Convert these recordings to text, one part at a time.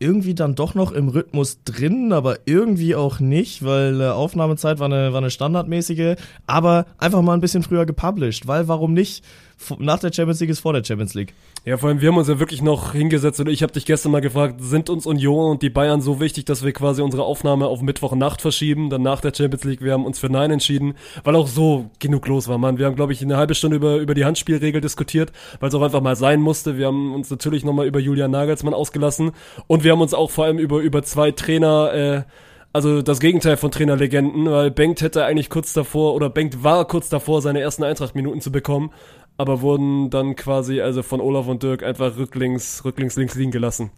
irgendwie dann doch noch im Rhythmus drin, aber irgendwie auch nicht, weil äh, Aufnahmezeit war eine, war eine standardmäßige, aber einfach mal ein bisschen früher gepublished, weil warum nicht? Nach der Champions League ist vor der Champions League. Ja, vor allem, wir haben uns ja wirklich noch hingesetzt und ich habe dich gestern mal gefragt, sind uns Union und die Bayern so wichtig, dass wir quasi unsere Aufnahme auf Mittwochnacht verschieben, dann nach der Champions League, wir haben uns für Nein entschieden, weil auch so genug los war, Mann. Wir haben, glaube ich, eine halbe Stunde über, über die Handspielregel diskutiert, weil es auch einfach mal sein musste. Wir haben uns natürlich nochmal über Julian Nagelsmann ausgelassen und wir haben uns auch vor allem über, über zwei Trainer, äh, also das Gegenteil von Trainerlegenden, weil Bengt hätte eigentlich kurz davor, oder Bengt war kurz davor, seine ersten Eintracht-Minuten zu bekommen aber wurden dann quasi also von Olaf und Dirk einfach rücklings, rücklings links liegen gelassen.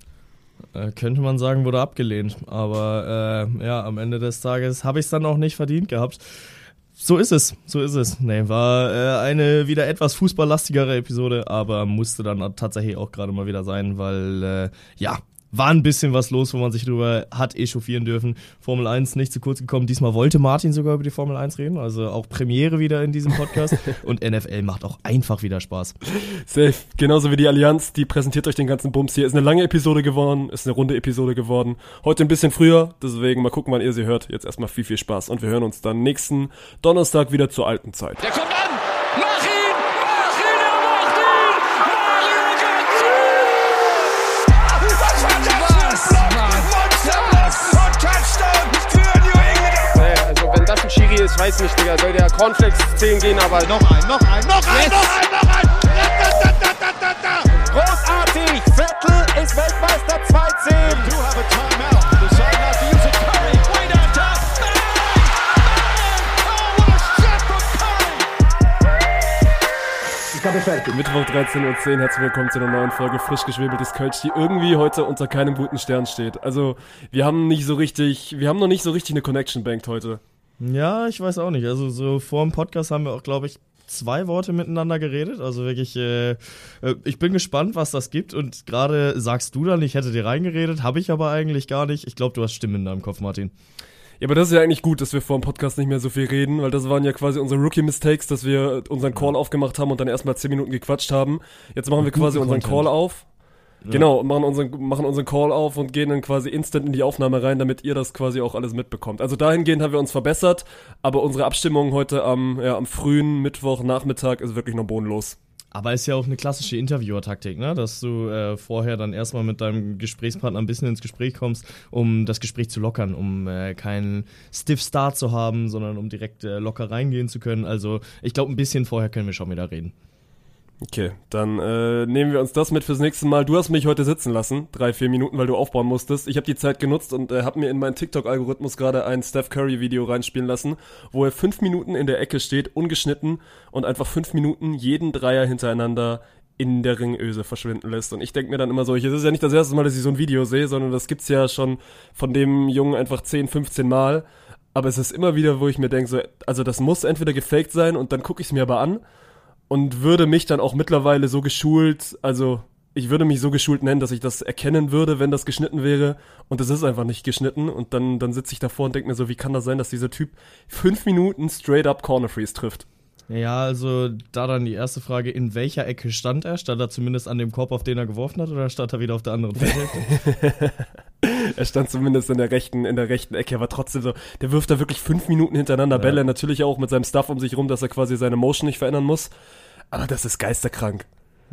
Äh, könnte man sagen, wurde abgelehnt. Aber äh, ja, am Ende des Tages habe ich es dann auch nicht verdient gehabt. So ist es, so ist es. Nee, war äh, eine wieder etwas fußballlastigere Episode, aber musste dann tatsächlich auch gerade mal wieder sein, weil äh, ja, war ein bisschen was los, wo man sich darüber hat echauffieren dürfen. Formel 1 nicht zu kurz gekommen. Diesmal wollte Martin sogar über die Formel 1 reden, also auch Premiere wieder in diesem Podcast. Und NFL macht auch einfach wieder Spaß. Safe. Genauso wie die Allianz, die präsentiert euch den ganzen Bums hier. Ist eine lange Episode geworden, ist eine runde Episode geworden. Heute ein bisschen früher, deswegen mal gucken, wann ihr sie hört. Jetzt erstmal viel, viel Spaß und wir hören uns dann nächsten Donnerstag wieder zur alten Zeit. Der kommt an! Ist, ich weiß nicht, Digga, soll der Cornflakes 10 gehen, aber noch ein, noch ein, noch ein, yes. noch ein, noch ein! Großartig! Vettel ist Weltmeister 2-10! Mittwoch 13.10 Uhr, herzlich willkommen zu einer neuen Folge frisch geschwebeltes Kölsch, die irgendwie heute unter keinem guten Stern steht. Also, wir haben nicht so richtig, wir haben noch nicht so richtig eine Connection banked heute. Ja, ich weiß auch nicht. Also, so vor dem Podcast haben wir auch, glaube ich, zwei Worte miteinander geredet. Also wirklich, äh, äh, ich bin gespannt, was das gibt. Und gerade sagst du dann, ich hätte dir reingeredet, habe ich aber eigentlich gar nicht. Ich glaube, du hast Stimmen in deinem Kopf, Martin. Ja, aber das ist ja eigentlich gut, dass wir vor dem Podcast nicht mehr so viel reden, weil das waren ja quasi unsere Rookie-Mistakes, dass wir unseren Call aufgemacht haben und dann erstmal zehn Minuten gequatscht haben. Jetzt machen wir quasi unseren Call auf. Genau, machen unseren, machen unseren Call auf und gehen dann quasi instant in die Aufnahme rein, damit ihr das quasi auch alles mitbekommt. Also dahingehend haben wir uns verbessert, aber unsere Abstimmung heute am, ja, am frühen Mittwochnachmittag ist wirklich noch bodenlos. Aber ist ja auch eine klassische Interviewer-Taktik, ne? dass du äh, vorher dann erstmal mit deinem Gesprächspartner ein bisschen ins Gespräch kommst, um das Gespräch zu lockern, um äh, keinen Stiff Start zu haben, sondern um direkt äh, locker reingehen zu können. Also ich glaube, ein bisschen vorher können wir schon wieder reden. Okay, dann äh, nehmen wir uns das mit fürs nächste Mal. Du hast mich heute sitzen lassen, drei, vier Minuten, weil du aufbauen musstest. Ich habe die Zeit genutzt und äh, habe mir in meinen TikTok-Algorithmus gerade ein Steph Curry-Video reinspielen lassen, wo er fünf Minuten in der Ecke steht, ungeschnitten und einfach fünf Minuten jeden Dreier hintereinander in der Ringöse verschwinden lässt. Und ich denke mir dann immer so, es ist ja nicht das erste Mal, dass ich so ein Video sehe, sondern das gibt's ja schon von dem Jungen einfach 10, 15 Mal. Aber es ist immer wieder, wo ich mir denke, so, also das muss entweder gefaked sein und dann gucke ich es mir aber an und würde mich dann auch mittlerweile so geschult, also ich würde mich so geschult nennen, dass ich das erkennen würde, wenn das geschnitten wäre. Und das ist einfach nicht geschnitten. Und dann, dann sitze ich davor und denke mir so, wie kann das sein, dass dieser Typ fünf Minuten straight up Corner Freeze trifft? Ja, also da dann die erste Frage, in welcher Ecke stand er? Stand er zumindest an dem Korb, auf den er geworfen hat, oder stand er wieder auf der anderen Feldhälfte? er stand zumindest in der rechten, in der rechten Ecke, aber trotzdem so, der wirft da wirklich fünf Minuten hintereinander ja. Bälle, natürlich auch mit seinem Stuff um sich rum, dass er quasi seine Motion nicht verändern muss. Aber das ist geisterkrank.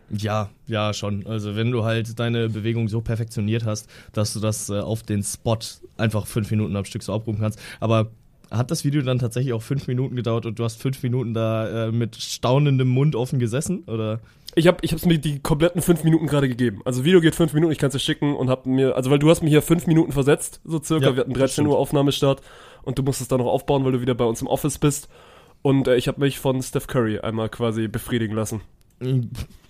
Ja, ja, schon. Also wenn du halt deine Bewegung so perfektioniert hast, dass du das äh, auf den Spot einfach fünf Minuten am Stück so abrufen kannst. Aber hat das Video dann tatsächlich auch fünf Minuten gedauert und du hast fünf Minuten da äh, mit staunendem Mund offen gesessen? Oder? Ich habe ich hab's mir die kompletten fünf Minuten gerade gegeben. Also Video geht fünf Minuten, ich kann es dir schicken und hab mir, also weil du hast mir hier fünf Minuten versetzt, so circa. Ja, Wir hatten 13 Uhr Aufnahmestart und du musstest da noch aufbauen, weil du wieder bei uns im Office bist. Und äh, ich habe mich von Steph Curry einmal quasi befriedigen lassen.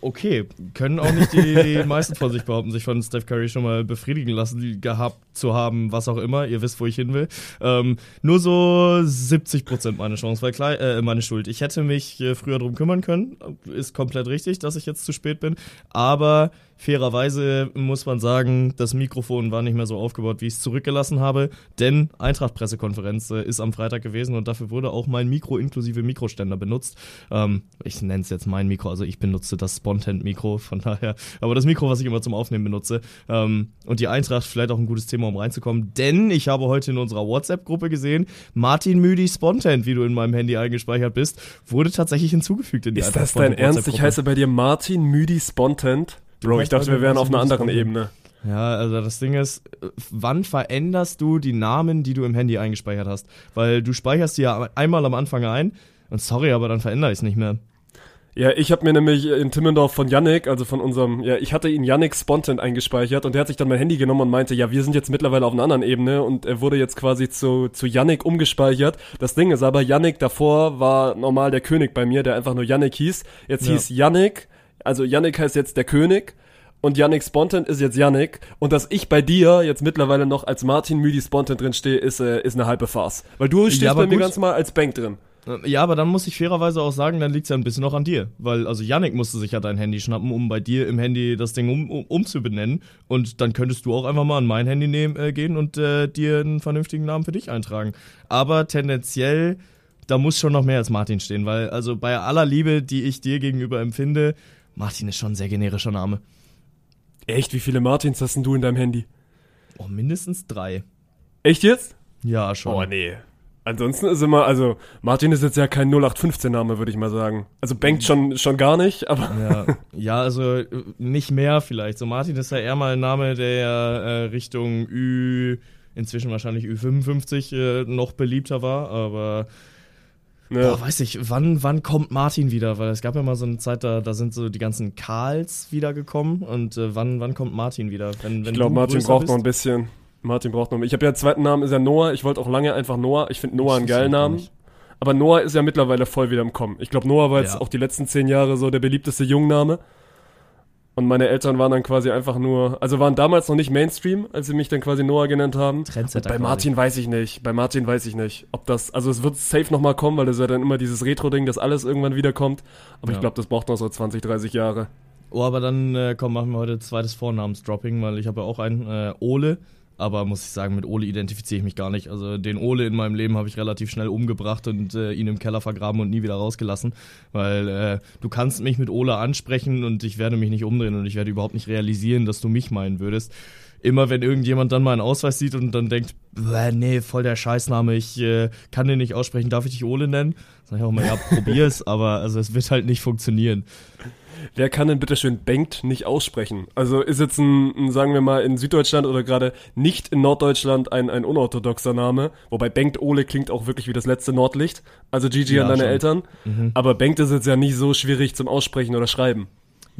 Okay, können auch nicht die, meisten von sich behaupten, sich von Steph Curry schon mal befriedigen lassen gehabt zu haben, was auch immer. Ihr wisst, wo ich hin will. Ähm, nur so 70% meine Chance, weil klar, äh, meine Schuld. Ich hätte mich äh, früher drum kümmern können. Ist komplett richtig, dass ich jetzt zu spät bin. Aber Fairerweise muss man sagen, das Mikrofon war nicht mehr so aufgebaut, wie ich es zurückgelassen habe, denn Eintracht-Pressekonferenz äh, ist am Freitag gewesen und dafür wurde auch mein Mikro inklusive Mikroständer benutzt. Ähm, ich nenne es jetzt mein Mikro, also ich ich benutze das Spontent-Mikro, von daher. Aber das Mikro, was ich immer zum Aufnehmen benutze. Ähm, und die Eintracht, vielleicht auch ein gutes Thema, um reinzukommen. Denn ich habe heute in unserer WhatsApp-Gruppe gesehen, Martin Müdi Spontent, wie du in meinem Handy eingespeichert bist, wurde tatsächlich hinzugefügt in die Ist das dein Ernst? Ich heiße bei dir Martin Müdi Spontent? Bro, ich dachte, wir wären auf einer anderen Ebene. Ja, also das Ding ist, wann veränderst du die Namen, die du im Handy eingespeichert hast? Weil du speicherst die ja einmal am Anfang ein und sorry, aber dann verändere ich es nicht mehr. Ja, ich habe mir nämlich in Timmendorf von Yannick, also von unserem, ja, ich hatte ihn Yannick Spontent eingespeichert und der hat sich dann mein Handy genommen und meinte, ja, wir sind jetzt mittlerweile auf einer anderen Ebene und er wurde jetzt quasi zu, zu Yannick umgespeichert. Das Ding ist aber, Yannick davor war normal der König bei mir, der einfach nur Yannick hieß. Jetzt ja. hieß Yannick, also Yannick heißt jetzt der König und Yannick Spontent ist jetzt Yannick und dass ich bei dir jetzt mittlerweile noch als Martin Müdi Spontent drin stehe, ist, äh, ist eine halbe Farce. Weil du stehst ja, bei gut. mir ganz mal als Bank drin. Ja, aber dann muss ich fairerweise auch sagen, dann liegt es ja ein bisschen noch an dir. Weil, also Yannick musste sich ja dein Handy schnappen, um bei dir im Handy das Ding um, um, umzubenennen. Und dann könntest du auch einfach mal an mein Handy nehmen, äh, gehen und äh, dir einen vernünftigen Namen für dich eintragen. Aber tendenziell, da muss schon noch mehr als Martin stehen, weil, also bei aller Liebe, die ich dir gegenüber empfinde, Martin ist schon ein sehr generischer Name. Echt? Wie viele Martins hast denn du in deinem Handy? Oh, mindestens drei. Echt jetzt? Ja, schon. Oh, nee. Ansonsten ist immer, also Martin ist jetzt ja kein 0815-Name, würde ich mal sagen. Also bankt schon, schon gar nicht, aber. Ja. ja, also nicht mehr vielleicht. So Martin ist ja eher mal ein Name, der äh, Richtung Ü, inzwischen wahrscheinlich Ü55 äh, noch beliebter war, aber ja. Boah, weiß ich, wann, wann kommt Martin wieder? Weil es gab ja mal so eine Zeit, da, da sind so die ganzen Karls wiedergekommen. Und äh, wann, wann kommt Martin wieder? Wenn, wenn ich glaube, Martin braucht bist? noch ein bisschen. Martin braucht noch. Ich habe ja einen zweiten Namen, ist ja Noah. Ich wollte auch lange einfach Noah. Ich finde Noah einen geilen Namen. Aber Noah ist ja mittlerweile voll wieder im Kommen. Ich glaube, Noah war jetzt ja. auch die letzten zehn Jahre so der beliebteste Jungname. Und meine Eltern waren dann quasi einfach nur, also waren damals noch nicht Mainstream, als sie mich dann quasi Noah genannt haben. Trendsetter bei Martin weiß ich nicht. Bei Martin weiß ich nicht, ob das, also es wird safe nochmal kommen, weil das ja dann immer dieses Retro-Ding, dass alles irgendwann wiederkommt. Aber ja. ich glaube, das braucht noch so 20, 30 Jahre. Oh, aber dann äh, komm, machen wir heute zweites Vornamensdropping, weil ich habe ja auch einen, äh, Ole. Aber muss ich sagen, mit Ole identifiziere ich mich gar nicht. Also den Ole in meinem Leben habe ich relativ schnell umgebracht und äh, ihn im Keller vergraben und nie wieder rausgelassen. Weil äh, du kannst mich mit Ole ansprechen und ich werde mich nicht umdrehen und ich werde überhaupt nicht realisieren, dass du mich meinen würdest. Immer wenn irgendjemand dann meinen Ausweis sieht und dann denkt, nee, voll der Scheißname, ich äh, kann den nicht aussprechen, darf ich dich Ole nennen? Sag ich auch mal, ja, probier's, aber also es wird halt nicht funktionieren wer kann denn bitte schön Bengt nicht aussprechen? Also ist jetzt ein, ein sagen wir mal, in Süddeutschland oder gerade nicht in Norddeutschland ein, ein unorthodoxer Name. Wobei Bengt Ole klingt auch wirklich wie das letzte Nordlicht. Also Gigi ja, an deine schon. Eltern. Mhm. Aber Bengt ist jetzt ja nicht so schwierig zum Aussprechen oder Schreiben.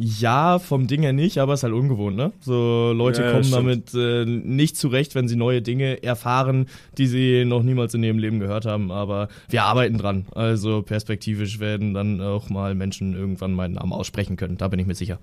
Ja, vom Ding her nicht, aber es ist halt ungewohnt, ne? So Leute ja, kommen stimmt. damit äh, nicht zurecht, wenn sie neue Dinge erfahren, die sie noch niemals in ihrem Leben gehört haben. Aber wir arbeiten dran. Also perspektivisch werden dann auch mal Menschen irgendwann meinen Namen aussprechen können. Da bin ich mir sicher.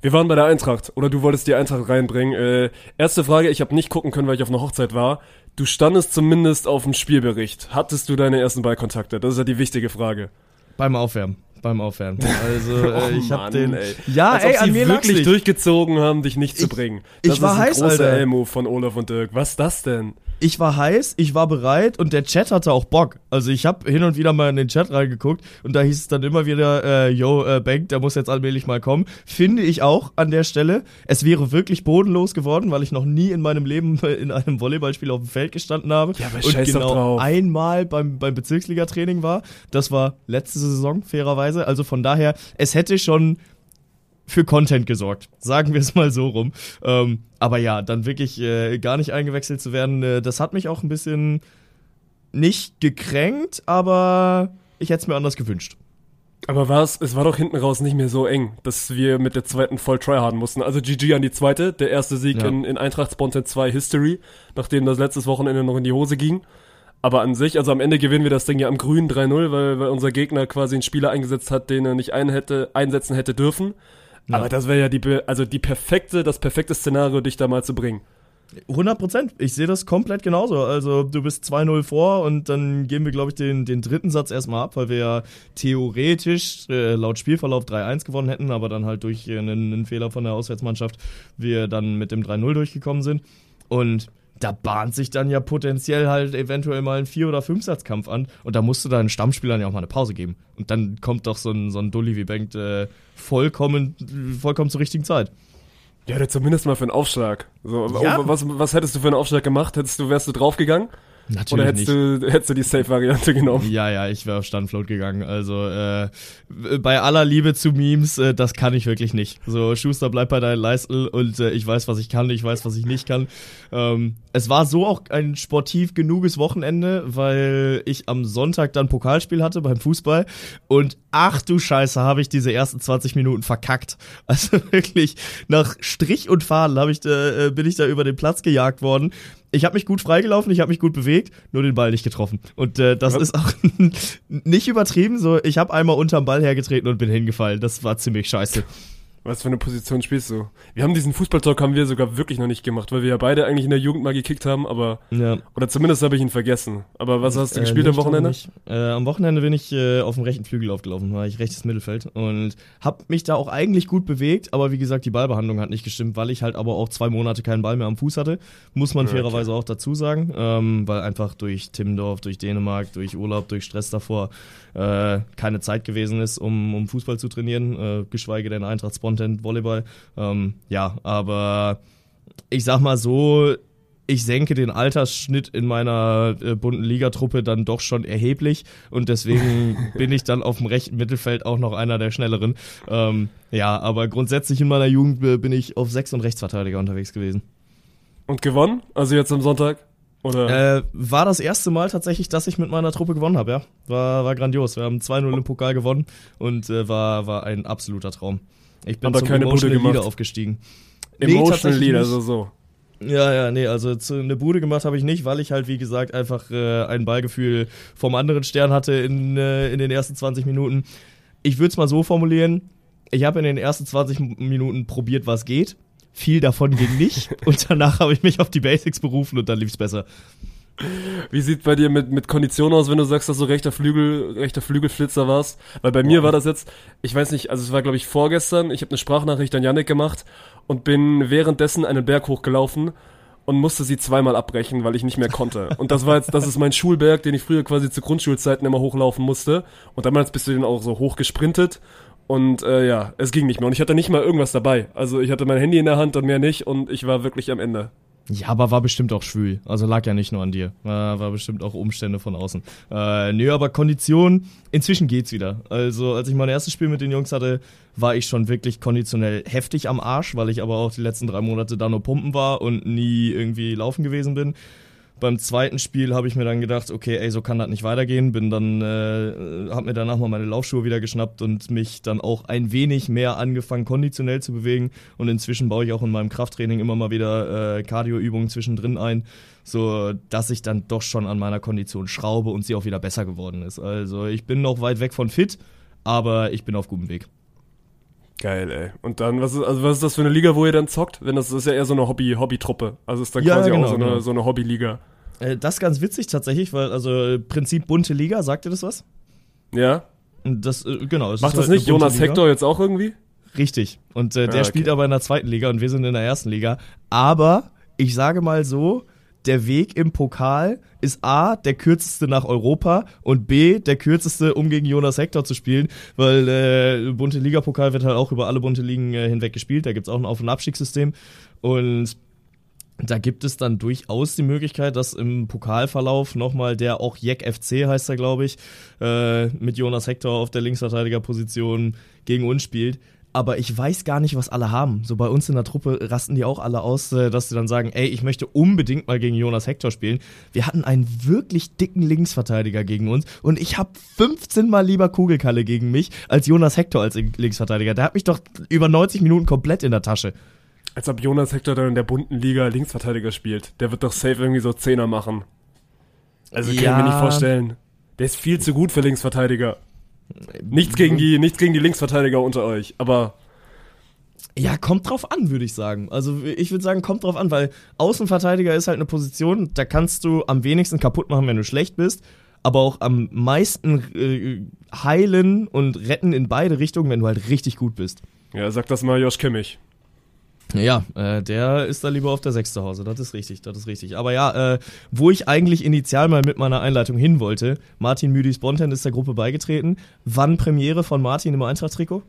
Wir waren bei der Eintracht oder du wolltest die Eintracht reinbringen. Äh, erste Frage, ich habe nicht gucken können, weil ich auf einer Hochzeit war. Du standest zumindest auf dem Spielbericht. Hattest du deine ersten Ballkontakte? Das ist ja die wichtige Frage. Beim Aufwärmen beim Aufwärmen. Also äh, oh, ich habe den ey. ja, Als ey, ob sie wirklich durchgezogen haben, dich nicht zu bringen. Das ich war ist ein heiß, großer Alter. Elmo von Olaf und Dirk. Was ist das denn? Ich war heiß, ich war bereit und der Chat hatte auch Bock. Also ich habe hin und wieder mal in den Chat reingeguckt und da hieß es dann immer wieder, äh, yo, äh, Bank, der muss jetzt allmählich mal kommen. Finde ich auch an der Stelle. Es wäre wirklich bodenlos geworden, weil ich noch nie in meinem Leben in einem Volleyballspiel auf dem Feld gestanden habe ja, aber und genau einmal beim, beim Bezirksliga-Training war. Das war letzte Saison, fairerweise. Also von daher, es hätte schon für Content gesorgt. Sagen wir es mal so rum. Ähm, aber ja, dann wirklich äh, gar nicht eingewechselt zu werden, äh, das hat mich auch ein bisschen nicht gekränkt, aber ich hätte es mir anders gewünscht. Aber war es, es war doch hinten raus nicht mehr so eng, dass wir mit der zweiten voll tryharden mussten. Also GG an die zweite, der erste Sieg ja. in, in Eintracht Spontan 2 History, nachdem das letztes Wochenende noch in die Hose ging. Aber an sich, also am Ende gewinnen wir das Ding ja am Grün 3-0, weil, weil unser Gegner quasi einen Spieler eingesetzt hat, den er nicht ein hätte, einsetzen hätte dürfen. Ja. Aber das wäre ja die, also die perfekte, das perfekte Szenario, dich da mal zu bringen. 100 Prozent. Ich sehe das komplett genauso. Also du bist 2-0 vor und dann geben wir, glaube ich, den, den dritten Satz erstmal ab, weil wir ja theoretisch äh, laut Spielverlauf 3-1 gewonnen hätten, aber dann halt durch äh, einen, einen, Fehler von der Auswärtsmannschaft wir dann mit dem 3-0 durchgekommen sind. Und da bahnt sich dann ja potenziell halt eventuell mal ein Vier- oder Fünfsatzkampf an und da musst du deinen Stammspielern ja auch mal eine Pause geben. Und dann kommt doch so ein, so ein Dulli wie Bengt äh, vollkommen, vollkommen zur richtigen Zeit. Ja, oder zumindest mal für einen Aufschlag. So, ja. was, was hättest du für einen Aufschlag gemacht? Hättest du, wärst du draufgegangen? Natürlich Oder hättest nicht. du, hättest du die Safe-Variante genommen? Ja, ja, ich wäre auf Standfloat gegangen. Also äh, bei aller Liebe zu Memes, äh, das kann ich wirklich nicht. So, Schuster, bleib bei deinen Leisteln und äh, ich weiß, was ich kann, ich weiß, was ich nicht kann. Ähm, es war so auch ein sportiv genuges Wochenende, weil ich am Sonntag dann Pokalspiel hatte beim Fußball und ach du Scheiße, habe ich diese ersten 20 Minuten verkackt. Also wirklich, nach Strich und Faden hab ich, äh, bin ich da über den Platz gejagt worden ich habe mich gut freigelaufen, ich habe mich gut bewegt, nur den Ball nicht getroffen. Und äh, das ja. ist auch nicht übertrieben. So, ich habe einmal unterm Ball hergetreten und bin hingefallen. Das war ziemlich scheiße. Was für eine Position spielst du? Wir haben diesen Fußballtalk haben wir sogar wirklich noch nicht gemacht, weil wir ja beide eigentlich in der Jugend mal gekickt haben, aber ja. oder zumindest habe ich ihn vergessen. Aber was hast du äh, gespielt am Wochenende? Äh, am Wochenende bin ich äh, auf dem rechten Flügel aufgelaufen, war ich rechtes Mittelfeld und habe mich da auch eigentlich gut bewegt, aber wie gesagt, die Ballbehandlung hat nicht gestimmt, weil ich halt aber auch zwei Monate keinen Ball mehr am Fuß hatte, muss man okay. fairerweise auch dazu sagen, ähm, weil einfach durch Timmendorf, durch Dänemark, durch Urlaub, durch Stress davor äh, keine Zeit gewesen ist, um, um Fußball zu trainieren, äh, geschweige denn Eintracht Spontan Volleyball. Ähm, ja, aber ich sag mal so, ich senke den Altersschnitt in meiner äh, bunten Ligatruppe dann doch schon erheblich und deswegen bin ich dann auf dem rechten Mittelfeld auch noch einer der schnelleren. Ähm, ja, aber grundsätzlich in meiner Jugend bin ich auf Sechs- und Rechtsverteidiger unterwegs gewesen. Und gewonnen? Also jetzt am Sonntag? Oder? Äh, war das erste Mal tatsächlich, dass ich mit meiner Truppe gewonnen habe, ja. War, war grandios. Wir haben 2-0 im Pokal gewonnen und äh, war, war ein absoluter Traum. Ich bin Aber zum keine Emotional Bude Leader aufgestiegen. Emotional nee, Leader, also so. Ja, ja, nee, also zu, eine Bude gemacht habe ich nicht, weil ich halt, wie gesagt, einfach äh, ein Ballgefühl vom anderen Stern hatte in, äh, in den ersten 20 Minuten. Ich würde es mal so formulieren, ich habe in den ersten 20 Minuten probiert, was geht viel davon ging nicht. und danach habe ich mich auf die Basics berufen und dann lief es besser. Wie sieht bei dir mit, mit Kondition aus, wenn du sagst, dass du rechter Flügel, rechter Flügelflitzer warst? Weil bei mir war das jetzt, ich weiß nicht, also es war glaube ich vorgestern, ich habe eine Sprachnachricht an Yannick gemacht und bin währenddessen einen Berg hochgelaufen und musste sie zweimal abbrechen, weil ich nicht mehr konnte. Und das war jetzt, das ist mein Schulberg, den ich früher quasi zu Grundschulzeiten immer hochlaufen musste. Und damals bist du den auch so hochgesprintet und äh, ja, es ging nicht mehr. Und ich hatte nicht mal irgendwas dabei. Also ich hatte mein Handy in der Hand und mehr nicht und ich war wirklich am Ende. Ja, aber war bestimmt auch schwül. Also lag ja nicht nur an dir. War, bestimmt auch Umstände von außen. Äh, nö, aber Kondition, inzwischen geht's wieder. Also, als ich mein erstes Spiel mit den Jungs hatte, war ich schon wirklich konditionell heftig am Arsch, weil ich aber auch die letzten drei Monate da nur pumpen war und nie irgendwie laufen gewesen bin. Beim zweiten Spiel habe ich mir dann gedacht, okay, ey, so kann das nicht weitergehen. Bin dann, äh, habe mir danach mal meine Laufschuhe wieder geschnappt und mich dann auch ein wenig mehr angefangen, konditionell zu bewegen. Und inzwischen baue ich auch in meinem Krafttraining immer mal wieder äh, Cardioübungen zwischendrin ein, so dass ich dann doch schon an meiner Kondition schraube und sie auch wieder besser geworden ist. Also ich bin noch weit weg von fit, aber ich bin auf gutem Weg. Geil, ey. Und dann, was ist, also was ist das für eine Liga, wo ihr dann zockt? Wenn das, das ist ja eher so eine Hobby, Hobby-Truppe. Also ist dann Ja, quasi genau, auch so eine, genau. so eine Hobbyliga. Äh, das ist ganz witzig tatsächlich, weil, also Prinzip bunte Liga, sagt ihr das was? Ja? Und Das, äh, genau. es Macht das halt nicht Jonas Liga. Hector jetzt auch irgendwie? Richtig. Und äh, der Ah, okay. spielt aber in der zweiten Liga und wir sind in der ersten Liga. Aber ich sage mal so, der Weg im Pokal ist A, der kürzeste nach Europa und B, der kürzeste, um gegen Jonas Hector zu spielen, weil äh, bunte Liga-Pokal wird halt auch über alle bunte Ligen äh, hinweg gespielt. Da gibt's auch ein Auf- und Abstiegssystem. Und da gibt es dann durchaus die Möglichkeit, dass im Pokalverlauf nochmal der auch Jack FC heißt er, glaube ich, äh, mit Jonas Hector auf der Linksverteidigerposition gegen uns spielt. Aber ich weiß gar nicht, was alle haben. So bei uns in der Truppe rasten die auch alle aus, äh, dass sie dann sagen, ey, ich möchte unbedingt mal gegen Jonas Hector spielen. Wir hatten einen wirklich dicken Linksverteidiger gegen uns und ich habe 15 mal lieber Kugelkalle gegen mich als Jonas Hector als Linksverteidiger. Der hat mich doch über 90 Minuten komplett in der Tasche. Als ob Jonas Hector dann in der bunten Liga Linksverteidiger spielt. Der wird doch safe irgendwie so Zehner machen. Also kann ich Ja. mir nicht vorstellen. Der ist viel zu gut für Linksverteidiger. Nichts gegen die, nichts gegen die Linksverteidiger unter euch, aber Ja, kommt drauf an, würde ich sagen. Also ich würde sagen, kommt drauf an, weil Außenverteidiger ist halt eine Position, da kannst du am wenigsten kaputt machen, wenn du schlecht bist, aber auch am meisten äh, heilen und retten in beide Richtungen, wenn du halt richtig gut bist. ja, sag das mal Josh Kimmich. Ja, äh, der ist da lieber auf der 6 zu Hause, das ist richtig, das ist richtig. Aber ja, äh, wo ich eigentlich initial mal mit meiner Einleitung hin wollte, Martin Müdis Bonten ist der Gruppe beigetreten. Wann Premiere von Martin im Eintracht-Trikot?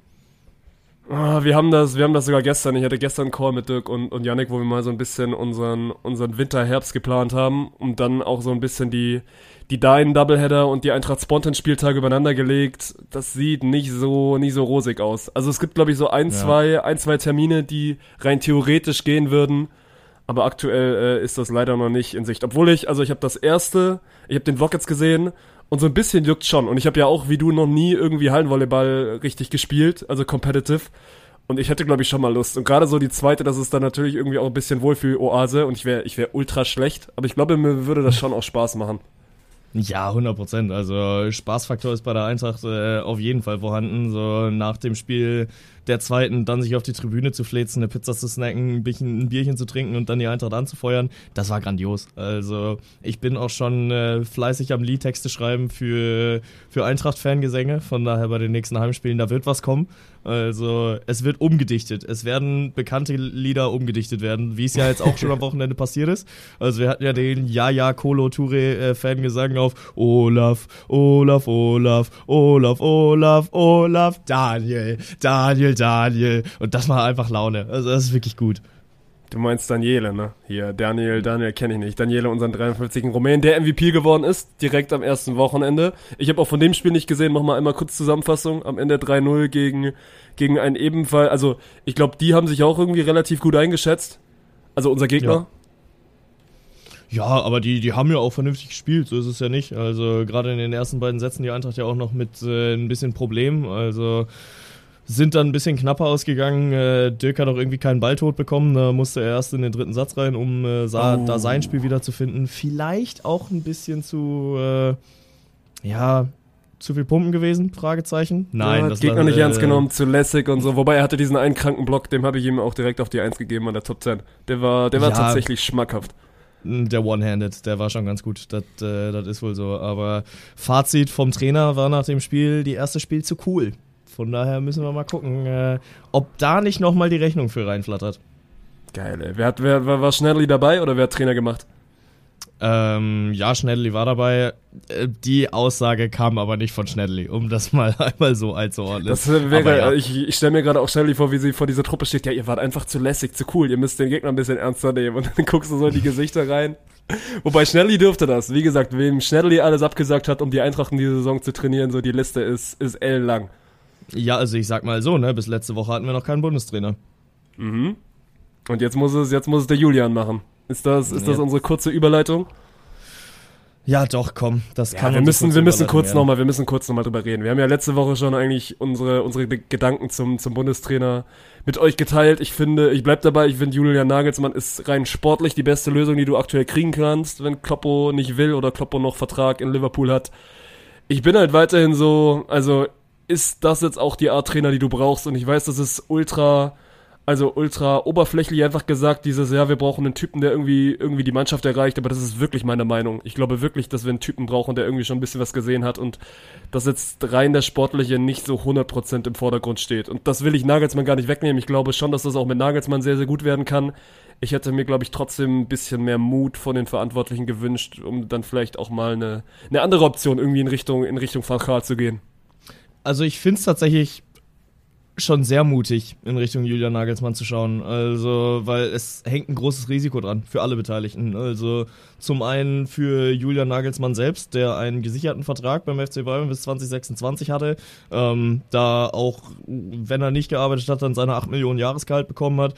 Oh, wir haben das, wir haben das sogar gestern. Ich hatte gestern einen Call mit Dirk und, und Yannick, wo wir mal so ein bisschen unseren, unseren Winter-Herbst geplant haben und dann auch so ein bisschen die, die Dein Doubleheader und die Eintracht Spontan Spieltage übereinander gelegt. Das sieht nicht so, nicht so rosig aus. Also es gibt, glaube ich, so ein, ja. zwei, ein, zwei Termine, die rein theoretisch gehen würden. Aber aktuell äh, ist das leider noch nicht in Sicht. Obwohl ich, also ich habe das erste, ich habe den Vlog jetzt gesehen und so ein bisschen juckt schon. Und ich habe ja auch, wie du, noch nie irgendwie Hallenvolleyball richtig gespielt, also competitive. Und ich hätte, glaube ich, schon mal Lust. Und gerade so die zweite, das ist dann natürlich irgendwie auch ein bisschen Wohlfühl-Oase. Und ich wäre ich wär ultra schlecht. Aber ich glaube, mir würde das schon auch Spaß machen. Ja, 100 Prozent. Also Spaßfaktor ist bei der Eintracht äh, auf jeden Fall vorhanden. So nach dem Spiel der zweiten dann sich auf die Tribüne zu flezen, eine Pizza zu snacken, ein Bierchen, ein Bierchen zu trinken und dann die Eintracht anzufeuern, das war grandios. Also ich bin auch schon äh, fleißig am Liedtexte schreiben für, für Eintracht-Fangesänge, von daher bei den nächsten Heimspielen, da wird was kommen. Also es wird umgedichtet. Es werden bekannte Lieder umgedichtet werden, wie es ja jetzt auch schon am Wochenende passiert ist. Also wir hatten ja den Ja-Ja Kolo Touré Fangesang auf Olaf, Olaf, Olaf, Olaf, Olaf, Olaf, Daniel, Daniel, Daniel, Und das macht einfach Laune. Also das ist wirklich gut. Du meinst Daniele, ne? Hier, Daniel, Daniel kenne ich nicht. Daniele, unseren 53. Rumän, der MVP geworden ist, direkt am ersten Wochenende. Ich habe auch von dem Spiel nicht gesehen, mach mal einmal kurz Zusammenfassung. Am Ende 3-0 gegen, gegen einen ebenfalls, also ich glaube, die haben sich auch irgendwie relativ gut eingeschätzt. Also unser Gegner. Ja. Ja, aber die, die haben ja auch vernünftig gespielt, so ist es ja nicht. Also gerade in den ersten beiden Sätzen die Eintracht ja auch noch mit äh, ein bisschen Problem. Also sind dann ein bisschen knapper ausgegangen. Äh, Dirk hat auch irgendwie keinen Balltod bekommen. Da musste er erst in den dritten Satz rein, um äh, oh. da sein Spiel wieder zu finden. Vielleicht auch ein bisschen zu, äh, ja, zu viel Pumpen gewesen? Fragezeichen. Nein, ja, das Gegner war, nicht ernst genommen, zu lässig und so. Wobei er hatte diesen einen kranken Block, dem habe ich ihm auch direkt auf die Eins gegeben an der Top 10. Der war, der war ja, tatsächlich schmackhaft. Der One-Handed, der war schon ganz gut. Das, äh, das ist wohl so. Aber Fazit vom Trainer war nach dem Spiel, die erste Spiel zu cool. Von daher müssen wir mal gucken, äh, ob da nicht nochmal die Rechnung für reinflattert. Geil, ey. Wer, hat, wer, war Schnelli dabei oder wer hat Trainer gemacht? Ähm, ja, Schnelli war dabei. Äh, die Aussage kam aber nicht von Schnelli, um das mal einmal so einzuordnen. Das wäre, ja. ich, ich stelle mir gerade auch Schnelli vor, wie sie vor dieser Truppe steht. Ja, ihr wart einfach zu lässig, zu cool. Ihr müsst den Gegner ein bisschen ernster nehmen. Und dann guckst du so in die Gesichter rein. Wobei Schnelli dürfte das. Wie gesagt, wem Schnelli alles abgesagt hat, um die Eintracht in dieser Saison zu trainieren, so die Liste ist, ist ellenlang. Ja, also ich sag mal so, ne, bis letzte Woche hatten wir noch keinen Bundestrainer. Mhm. Und jetzt muss es, jetzt muss es der Julian machen. Ist das, ist das unsere kurze Überleitung? Ja, doch, komm, das ja, kann wir müssen, wir müssen kurz nochmal, wir müssen kurz nochmal drüber reden. Wir haben ja letzte Woche schon eigentlich unsere, unsere Gedanken zum, zum Bundestrainer mit euch geteilt. Ich finde, ich bleib dabei, ich finde Julian Nagelsmann ist rein sportlich die beste Lösung, die du aktuell kriegen kannst, wenn Kloppo nicht will oder Kloppo noch Vertrag in Liverpool hat. Ich bin halt weiterhin so, also ist das jetzt auch die Art Trainer, die du brauchst? Und ich weiß, das ist ultra, also ultra oberflächlich einfach gesagt, dieses, ja, wir brauchen einen Typen, der irgendwie, irgendwie die Mannschaft erreicht, aber das ist wirklich meine Meinung. Ich glaube wirklich, dass wir einen Typen brauchen, der irgendwie schon ein bisschen was gesehen hat und dass jetzt rein der Sportliche nicht so 100% im Vordergrund steht. Und das will ich Nagelsmann gar nicht wegnehmen. Ich glaube schon, dass das auch mit Nagelsmann sehr, sehr gut werden kann. Ich hätte mir, glaube ich, trotzdem ein bisschen mehr Mut von den Verantwortlichen gewünscht, um dann vielleicht auch mal eine, eine andere Option irgendwie in Richtung, in Richtung Gaal zu gehen. Also ich finde es tatsächlich schon sehr mutig, in Richtung Julian Nagelsmann zu schauen. Also, weil es hängt ein großes Risiko dran für alle Beteiligten. Also zum einen für Julian Nagelsmann selbst, der einen gesicherten Vertrag beim FC Bayern bis 2026 hatte, ähm, da auch, wenn er nicht gearbeitet hat, dann seine 8 Millionen Jahresgehalt bekommen hat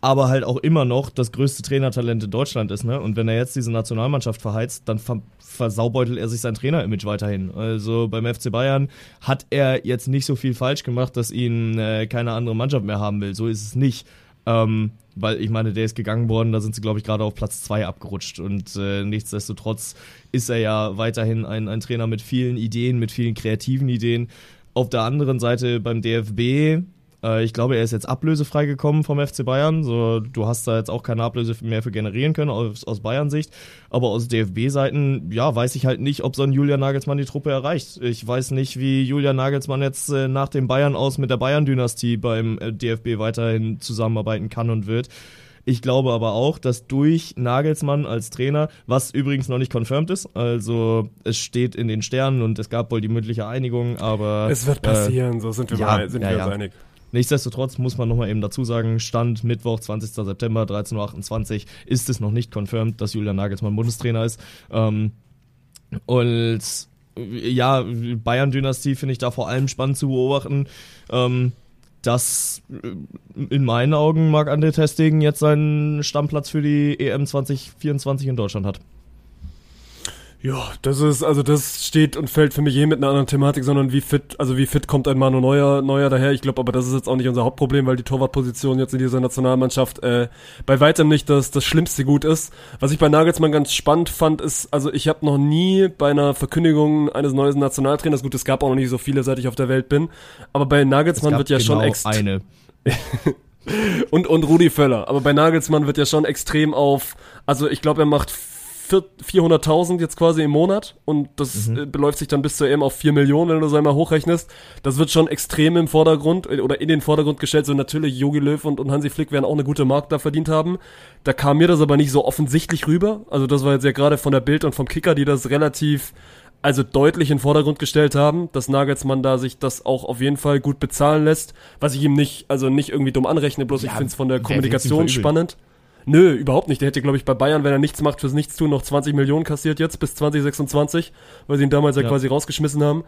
aber halt auch immer noch das größte Trainertalent in Deutschland ist, ne? Und wenn er jetzt diese Nationalmannschaft verheizt, dann ver versaubeutelt er sich sein Trainerimage weiterhin. Also beim FC Bayern hat er jetzt nicht so viel falsch gemacht, dass ihn äh, keine andere Mannschaft mehr haben will. So ist es nicht. Ähm, weil ich meine, der ist gegangen worden, da sind sie, glaube ich, gerade auf Platz 2 abgerutscht. Und äh, nichtsdestotrotz ist er ja weiterhin ein, ein Trainer mit vielen Ideen, mit vielen kreativen Ideen. Auf der anderen Seite beim DFB Äh, ich glaube, er ist jetzt ablösefrei gekommen vom FC Bayern. So, du hast da jetzt auch keine Ablöse mehr für generieren können aus, aus Bayern-Sicht. Aber aus DFB-Seiten, ja, weiß ich halt nicht, ob so ein Julian Nagelsmann die Truppe erreicht. Ich weiß nicht, wie Julian Nagelsmann jetzt äh, nach dem Bayern aus mit der Bayern-Dynastie beim äh, DFB weiterhin zusammenarbeiten kann und wird. Ich glaube aber auch, dass durch Nagelsmann als Trainer, was übrigens noch nicht confirmed ist, also es steht in den Sternen und es gab wohl die mündliche Einigung, aber. Es wird passieren, äh, so sind wir, ja, mal, sind ja, wir uns ja. einig. Nichtsdestotrotz muss man nochmal eben dazu sagen, Stand Mittwoch, 20. September, 13.28 Uhr, ist es noch nicht confirmed, dass Julian Nagelsmann Bundestrainer ist. Ähm, und ja, Bayern-Dynastie finde ich da vor allem spannend zu beobachten. Ähm, dass äh, in meinen Augen Marc André Testegen jetzt seinen Stammplatz für die EM 2024 in Deutschland hat. Ja, das ist, also das steht und fällt für mich eh mit einer anderen Thematik, sondern wie fit, also wie fit kommt ein Manu Neuer, Neuer daher. Ich glaube aber, das ist jetzt auch nicht unser Hauptproblem, weil die Torwartposition jetzt in dieser Nationalmannschaft äh, bei weitem nicht das, das schlimmste Gut ist. Was ich bei Nagelsmann ganz spannend fand, ist, also ich habe noch nie bei einer Verkündigung eines neuen Nationaltrainers, gut, es gab auch noch nicht so viele, seit ich auf der Welt bin, aber bei Nagelsmann wird ja genau schon extra. eine. und, und Rudi Völler. Aber bei Nagelsmann wird ja schon extrem auf, also ich glaube, er macht 400.000 jetzt quasi im Monat und das mhm. Äh, beläuft sich dann bis zur EM auf 4 Millionen, wenn du das einmal hochrechnest. Das wird schon extrem im Vordergrund äh, oder in den Vordergrund gestellt. So natürlich Jogi Löw und, und Hansi Flick werden auch eine gute Markt da verdient haben. Da kam mir das aber nicht so offensichtlich rüber. Also das war jetzt ja gerade von der Bild und vom Kicker, die das relativ also deutlich in den Vordergrund gestellt haben, dass Nagelsmann da sich das auch auf jeden Fall gut bezahlen lässt, was ich ihm nicht, also nicht irgendwie dumm anrechne, bloß ja, ich finde es von der Kommunikation spannend. Nö, überhaupt nicht. Der hätte, glaube ich, bei Bayern, wenn er nichts macht fürs Nichtstun, noch 20 Millionen kassiert jetzt bis 2026, weil sie ihn damals ja, ja quasi rausgeschmissen haben.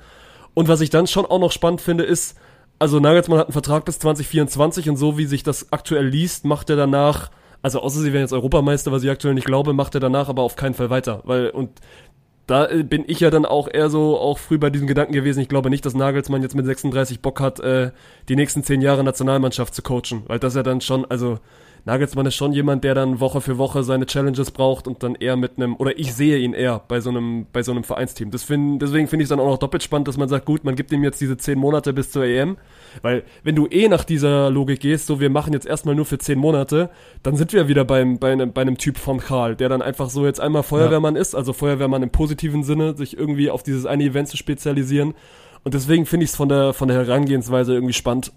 Und was ich dann schon auch noch spannend finde, ist, also Nagelsmann hat einen Vertrag bis 2024 und so wie sich das aktuell liest, macht er danach, also außer sie werden jetzt Europameister, was ich aktuell nicht glaube, macht er danach aber auf keinen Fall weiter, weil und da äh, bin ich ja dann auch eher so auch früh bei diesem Gedanken gewesen. Ich glaube nicht, dass Nagelsmann jetzt mit 36 Bock hat, äh, die nächsten zehn Jahre Nationalmannschaft zu coachen, weil das ja dann schon, also Nagelsmann ist schon jemand, der dann Woche für Woche seine Challenges braucht und dann eher mit einem, oder ich sehe ihn eher bei so einem, bei so einem Vereinsteam. Das find, deswegen finde ich es dann auch noch doppelt spannend, dass man sagt, gut, man gibt ihm jetzt diese zehn Monate bis zur EM. Weil, wenn du eh nach dieser Logik gehst, so wir machen jetzt erstmal nur für zehn Monate, dann sind wir wieder beim, bei, einem, bei einem Typ von Karl, der dann einfach so jetzt einmal Feuerwehrmann ja. ist, also Feuerwehrmann im positiven Sinne, sich irgendwie auf dieses eine Event zu spezialisieren. Und deswegen finde ich es von der, von der Herangehensweise irgendwie spannend,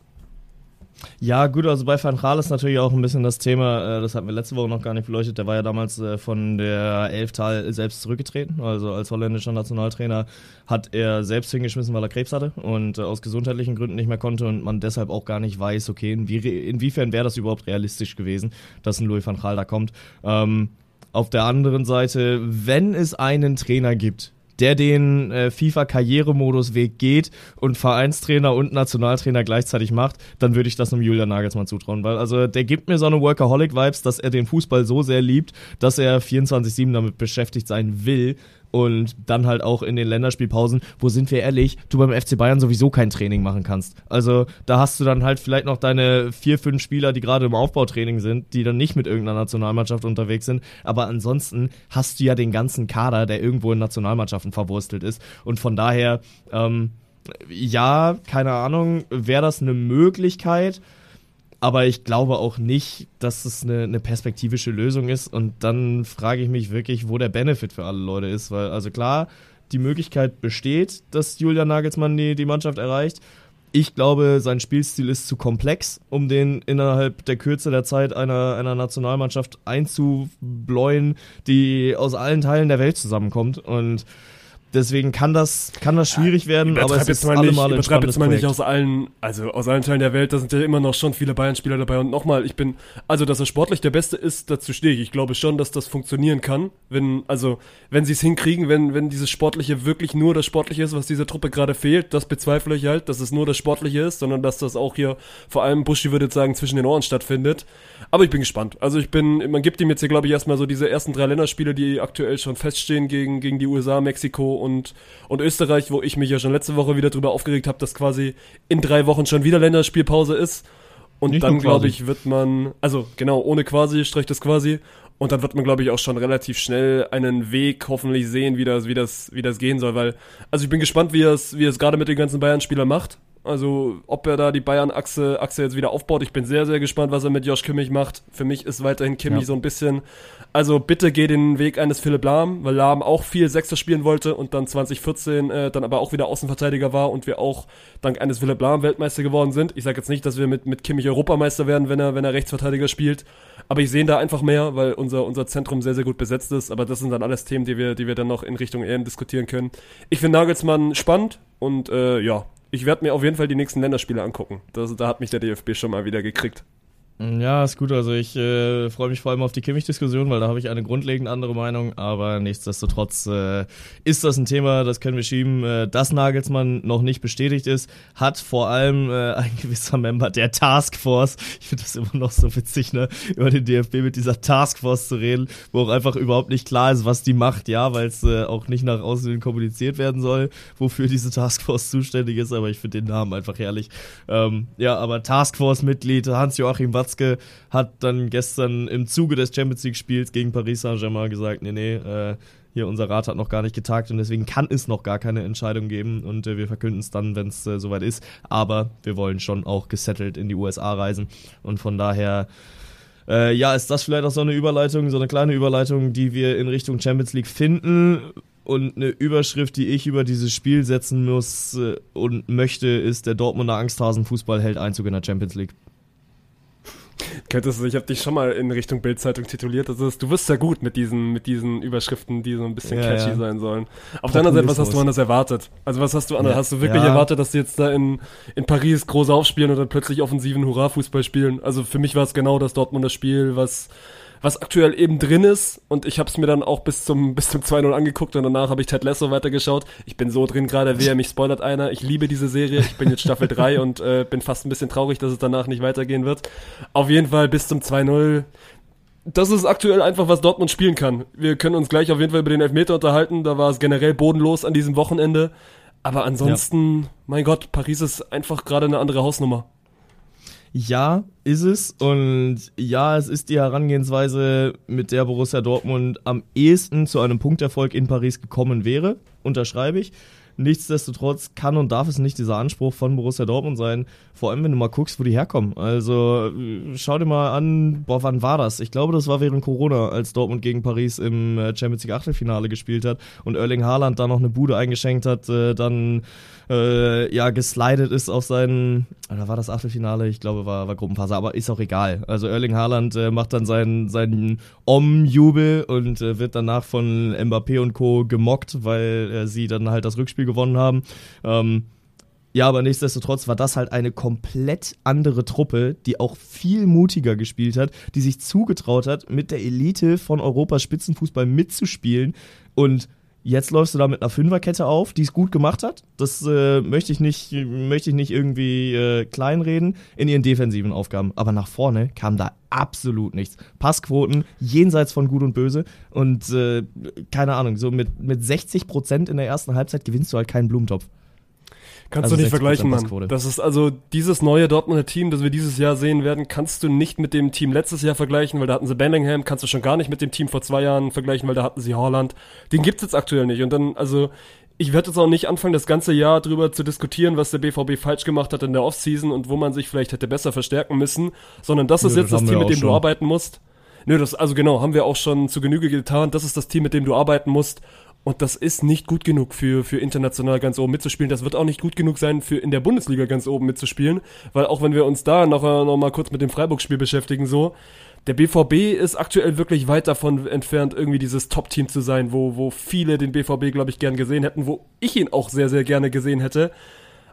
ja, gut, also bei Van Gaal ist natürlich auch ein bisschen das Thema, äh, das hatten wir letzte Woche noch gar nicht beleuchtet, der war ja damals äh, von der Elftal selbst zurückgetreten, also als holländischer Nationaltrainer hat er selbst hingeschmissen, weil er Krebs hatte und äh, aus gesundheitlichen Gründen nicht mehr konnte und man deshalb auch gar nicht weiß, okay, inwie inwiefern wäre das überhaupt realistisch gewesen, dass ein Louis van Gaal da kommt. Ähm, auf der anderen Seite, wenn es einen Trainer gibt, der den äh, FIFA-Karrieremodus-Weg geht und Vereinstrainer und Nationaltrainer gleichzeitig macht, dann würde ich das einem Julian Nagelsmann zutrauen. Weil also der gibt mir so eine Workaholic-Vibes, dass er den Fußball so sehr liebt, dass er 24-7 damit beschäftigt sein will und dann halt auch in den Länderspielpausen, wo sind wir ehrlich, du beim FC Bayern sowieso kein Training machen kannst. Also da hast du dann halt vielleicht noch deine vier, fünf Spieler, die gerade im Aufbautraining sind, die dann nicht mit irgendeiner Nationalmannschaft unterwegs sind. Aber ansonsten hast du ja den ganzen Kader, der irgendwo in Nationalmannschaften verwurstelt ist. Und von daher, ähm, ja, keine Ahnung, wäre das eine Möglichkeit aber ich glaube auch nicht, dass es eine, eine, perspektivische Lösung ist. Und dann frage ich mich wirklich, wo der Benefit für alle Leute ist. Weil, also klar, die Möglichkeit besteht, dass Julian Nagelsmann die, die Mannschaft erreicht. Ich glaube, sein Spielstil ist zu komplex, um den innerhalb der Kürze der Zeit einer, einer Nationalmannschaft einzubläuen, die aus allen Teilen der Welt zusammenkommt. Und Deswegen kann das, kann das schwierig werden, aber es ist allemal ein Übertreib jetzt mal nicht aus allen, also aus allen Teilen der Welt, da sind ja immer noch schon viele Bayern-Spieler dabei. Und nochmal, ich bin, also dass er sportlich der Beste ist, dazu stehe ich. Ich glaube schon, dass das funktionieren kann, wenn, also, wenn sie es hinkriegen, wenn, wenn dieses Sportliche wirklich nur das Sportliche ist, was dieser Truppe gerade fehlt, das bezweifle ich halt, dass es nur das Sportliche ist, sondern dass das auch hier, vor allem Buschi würde jetzt sagen, zwischen den Ohren stattfindet. Aber ich bin gespannt. Also ich bin, man gibt ihm jetzt hier, glaube ich, erstmal so diese ersten drei Länderspiele, die aktuell schon feststehen gegen, gegen die USA, Mexiko und, und Österreich, wo ich mich ja schon letzte Woche wieder drüber aufgeregt habe, dass quasi in drei Wochen schon wieder Länderspielpause ist. Und Nicht dann, glaube ich, wird man, also genau, ohne quasi, streicht das quasi. Und dann wird man, glaube ich, auch schon relativ schnell einen Weg hoffentlich sehen, wie das, wie das, wie das gehen soll. Weil, also ich bin gespannt, wie es, wie es gerade mit den ganzen Bayern-Spielern macht. Also, ob er da die Bayern-Achse Achse jetzt wieder aufbaut. Ich bin sehr, sehr gespannt, was er mit Josh Kimmich macht. Für mich ist weiterhin Kimmich ja. so ein bisschen. Also, bitte geh den Weg eines Philipp Lahm, weil Lahm auch viel Sechster spielen wollte und dann 2014 äh, dann aber auch wieder Außenverteidiger war und wir auch dank eines Philipp Lahm Weltmeister geworden sind. Ich sage jetzt nicht, dass wir mit, mit Kimmich Europameister werden, wenn er, wenn er Rechtsverteidiger spielt. Aber ich sehe da einfach mehr, weil unser, unser Zentrum sehr, sehr gut besetzt ist. Aber das sind dann alles Themen, die wir, die wir dann noch in Richtung EM diskutieren können. Ich finde Nagelsmann spannend und äh, ja, ich werde mir auf jeden Fall die nächsten Länderspiele angucken. Das, da hat mich der DFB schon mal wieder gekriegt. Ja, ist gut. Also ich äh, freue mich vor allem auf die Kimmich-Diskussion, weil da habe ich eine grundlegend andere Meinung. Aber nichtsdestotrotz äh, ist das ein Thema, das können wir schieben. Äh, dass Nagelsmann noch nicht bestätigt ist, hat vor allem äh, ein gewisser Member der Taskforce. Ich finde das immer noch so witzig, ne, über den DFB mit dieser Taskforce zu reden, wo auch einfach überhaupt nicht klar ist, was die macht. Ja, weil es äh, auch nicht nach außen kommuniziert werden soll, wofür diese Taskforce zuständig ist. Aber ich finde den Namen einfach herrlich. Ähm, ja, aber Taskforce-Mitglied Hans-Joachim Watz Watzke hat dann gestern im Zuge des Champions League Spiels gegen Paris Saint-Germain gesagt, nee, nee, äh, hier unser Rat hat noch gar nicht getagt und deswegen kann es noch gar keine Entscheidung geben und äh, wir verkünden es dann, wenn es äh, soweit ist. Aber wir wollen schon auch gesettelt in die USA reisen und von daher äh, ja, ist das vielleicht auch so eine Überleitung, so eine kleine Überleitung, die wir in Richtung Champions League finden. Und eine Überschrift, die ich über dieses Spiel setzen muss äh, und möchte, ist, der Dortmunder Angsthasenfußball hält Einzug in der Champions League. Könntest du, ich habe dich schon mal in Richtung Bildzeitung tituliert. Also du wirst ja gut mit diesen, mit diesen Überschriften, die so ein bisschen ja, catchy ja. sein sollen. Auf der anderen Seite, was hast du anders erwartet? Also was hast du anders? Ja, hast du wirklich erwartet, dass sie jetzt da in, in Paris groß aufspielen und dann plötzlich offensiven Hurra-Fußball spielen? Also für mich war es genau das Dortmunder Spiel, was was aktuell eben drin ist. Und ich habe es mir dann auch bis zum, bis zum 2-0 angeguckt und danach habe ich Ted Lasso weitergeschaut. Ich bin so drin gerade, wer mich spoilert einer. Ich liebe diese Serie. Ich bin jetzt Staffel 3 und äh, bin fast ein bisschen traurig, dass es danach nicht weitergehen wird. Auf jeden Fall bis zum 2-0 das ist aktuell einfach, was Dortmund spielen kann. Wir können uns gleich auf jeden Fall über den Elfmeter unterhalten. Da war es generell bodenlos an diesem Wochenende. Aber ansonsten, ja. mein Gott, Paris ist einfach gerade eine andere Hausnummer. Ja, ist es. Und ja, es ist die Herangehensweise, mit der Borussia Dortmund am ehesten zu einem Punkterfolg in Paris gekommen wäre. Unterschreibe ich. Nichtsdestotrotz kann und darf es nicht dieser Anspruch von Borussia Dortmund sein, vor allem wenn du mal guckst, wo die herkommen. Also schau dir mal an, boah, wann war das? Ich glaube, das war während Corona, als Dortmund gegen Paris im äh, Champions League Achtelfinale gespielt hat und Erling Haaland da noch eine Bude eingeschenkt hat, äh, dann äh, ja geslidet ist auf seinen, oder war das Achtelfinale? Ich glaube, war, war Gruppenphase, aber ist auch egal. Also Erling Haaland äh, macht dann seinen, seinen Om-Jubel und äh, wird danach von Mbappé und Co. gemockt, weil äh, sie dann halt das Rückspiel gewonnen haben. Ähm, ja, aber nichtsdestotrotz war das halt eine komplett andere Truppe, die auch viel mutiger gespielt hat, die sich zugetraut hat, mit der Elite von Europas Spitzenfußball mitzuspielen und Jetzt läufst du da mit einer Fünferkette auf, die es gut gemacht hat. Das äh, möchte ich nicht, möchte ich nicht irgendwie äh, kleinreden in ihren defensiven Aufgaben. Aber nach vorne kam da absolut nichts. Passquoten jenseits von Gut und Böse und äh, keine Ahnung, so mit, mit 60 Prozent in der ersten Halbzeit gewinnst du halt keinen Blumentopf. Kannst also du nicht vergleichen, Mann. Das ist also dieses neue Dortmunder Team, das wir dieses Jahr sehen werden, kannst du nicht mit dem Team letztes Jahr vergleichen, weil da hatten sie Bellingham, kannst du schon gar nicht mit dem Team vor zwei Jahren vergleichen, weil da hatten sie Holland. Den gibt's jetzt aktuell nicht. Und dann, also, ich werde jetzt auch nicht anfangen, das ganze Jahr drüber zu diskutieren, was der BVB falsch gemacht hat in der Offseason und wo man sich vielleicht hätte besser verstärken müssen, sondern das ist Nö, jetzt das, das Team, mit dem schon. du arbeiten musst. Nö, das, also genau, haben wir auch schon zu Genüge getan. Das ist das Team, mit dem du arbeiten musst. Und das ist nicht gut genug für, für international ganz oben mitzuspielen. Das wird auch nicht gut genug sein, für in der Bundesliga ganz oben mitzuspielen. Weil auch wenn wir uns da noch, noch mal kurz mit dem Freiburg-Spiel beschäftigen, so, der BVB ist aktuell wirklich weit davon entfernt, irgendwie dieses Top-Team zu sein, wo, wo viele den BVB, glaube ich, gern gesehen hätten, wo ich ihn auch sehr, sehr gerne gesehen hätte.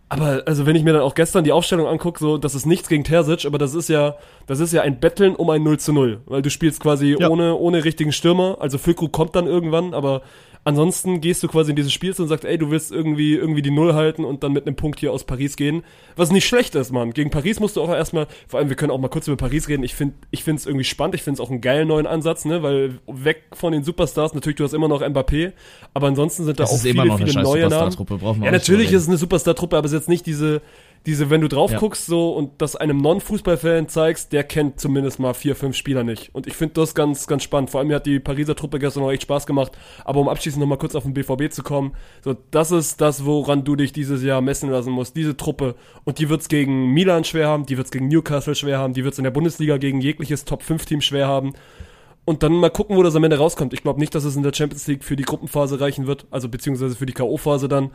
Aber also wenn ich mir dann auch gestern die Aufstellung angucke, so das ist nichts gegen Terzic, aber das ist ja das ist ja ein Betteln um ein 0 zu 0, weil du spielst quasi ja. ohne ohne richtigen Stürmer, also Füllkrug kommt dann irgendwann, aber Ansonsten gehst du quasi in dieses Spiel und sagst, ey, du willst irgendwie, irgendwie die Null halten und dann mit einem Punkt hier aus Paris gehen. Was nicht schlecht ist, Mann. Gegen Paris musst du auch erstmal, vor allem, wir können auch mal kurz über Paris reden. Ich finde ich finde es irgendwie spannend. Ich finde es auch einen geilen neuen Ansatz, ne, weil weg von den Superstars, natürlich, du hast immer noch Mbappé, aber ansonsten sind da das auch viele, viele neue Namen. Ja, natürlich ist es eine Superstar-Truppe, aber es ist jetzt nicht diese, diese, wenn du drauf ja. guckst so und das einem Non-Fußballfan zeigst, der kennt zumindest mal vier, fünf Spieler nicht. Und ich finde das ganz, ganz spannend. Vor allem mir hat die Pariser Truppe gestern noch echt Spaß gemacht. Aber um abschließend nochmal kurz auf den BVB zu kommen, so, das ist das, woran du dich dieses Jahr messen lassen musst. Diese Truppe. Und die wird's gegen Milan schwer haben, die wird's gegen Newcastle schwer haben, die wird's in der Bundesliga gegen jegliches Top-5-Team schwer haben. Und dann mal gucken, wo das am Ende rauskommt. Ich glaube nicht, dass es in der Champions League für die Gruppenphase reichen wird, also beziehungsweise für die K.O.-Phase dann.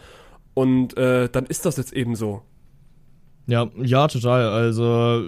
Und äh, dann ist das jetzt eben so. Ja, ja, total. Also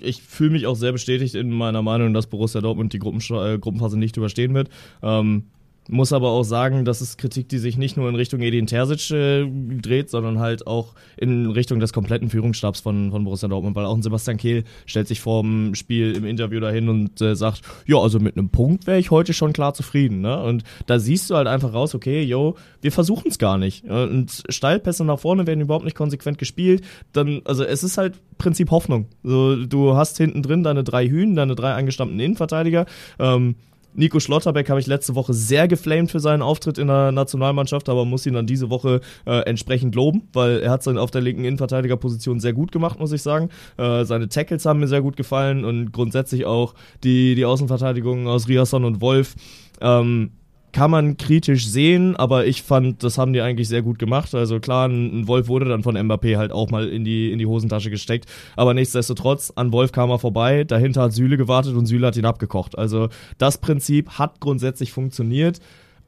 ich fühle mich auch sehr bestätigt in meiner Meinung, dass Borussia Dortmund die äh, Gruppenphase nicht überstehen wird. Ähm, muss aber auch sagen, das ist Kritik, die sich nicht nur in Richtung Edin Terzic äh, dreht, sondern halt auch in Richtung des kompletten Führungsstabs von, von Borussia Dortmund, weil auch Sebastian Kehl stellt sich vor dem Spiel im Interview dahin und äh, sagt, ja, also mit einem Punkt wäre ich heute schon klar zufrieden. Ne? Und da siehst du halt einfach raus, okay, yo, wir versuchen es gar nicht. Und Steilpässe nach vorne werden überhaupt nicht konsequent gespielt. Dann, also es ist halt Prinzip Hoffnung. So, du hast hinten drin deine drei Hühn, deine drei angestammten Innenverteidiger. Ähm, Nico Schlotterbeck habe ich letzte Woche sehr geflamed für seinen Auftritt in der Nationalmannschaft, aber muss ihn dann diese Woche äh, entsprechend loben, weil er hat es auf der linken Innenverteidigerposition sehr gut gemacht, muss ich sagen. Äh, seine Tackles haben mir sehr gut gefallen und grundsätzlich auch die, die Außenverteidigung aus Riasson und Wolf. Ähm, kann man kritisch sehen, aber ich fand, das haben die eigentlich sehr gut gemacht. Also klar, ein, Wolf wurde dann von Mbappé halt auch mal in die, in die Hosentasche gesteckt, aber nichtsdestotrotz, an Wolf kam er vorbei, dahinter hat Süle gewartet und Süle hat ihn abgekocht. Also das Prinzip hat grundsätzlich funktioniert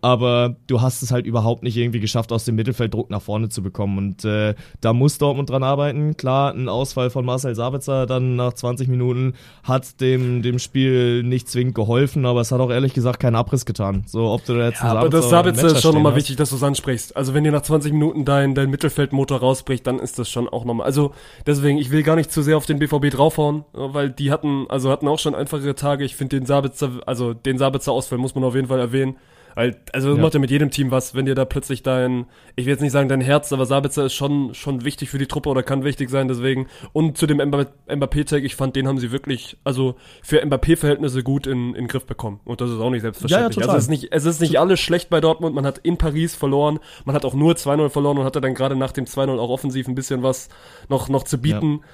aber du hast es halt überhaupt nicht irgendwie geschafft, aus dem Mittelfeld Druck nach vorne zu bekommen. Und äh, da muss Dortmund dran arbeiten. Klar, ein Ausfall von Marcel Sabitzer dann nach 20 Minuten hat dem, dem Spiel nicht zwingend geholfen, aber es hat auch ehrlich gesagt keinen Abriss getan. So, ob du da jetzt ja, aber das Sabitzer ist schon nochmal wichtig, dass du es ansprichst. Also wenn dir nach 20 Minuten dein, dein Mittelfeldmotor rausbricht, dann ist das schon auch nochmal. Also deswegen, ich will gar nicht zu sehr auf den BVB draufhauen, weil die hatten, also hatten auch schon einfachere Tage. Ich finde den Sabitzer, also den Sabitzer-Ausfall muss man auf jeden Fall erwähnen. Also das ja. macht ja mit jedem Team was, wenn dir da plötzlich dein, ich will jetzt nicht sagen dein Herz, aber Sabitzer ist schon, schon wichtig für die Truppe oder kann wichtig sein, deswegen. Und zu dem Mbappé-Tag, ich fand, den haben sie wirklich, also für Mbappé-Verhältnisse gut in, in Griff bekommen. Und das ist auch nicht selbstverständlich. Ja, ja, also es ist nicht, es ist nicht alles schlecht bei Dortmund, man hat in Paris verloren, man hat auch nur 2-0 verloren und hatte dann gerade nach dem 2-0 auch offensiv ein bisschen was noch, noch zu bieten. Ja.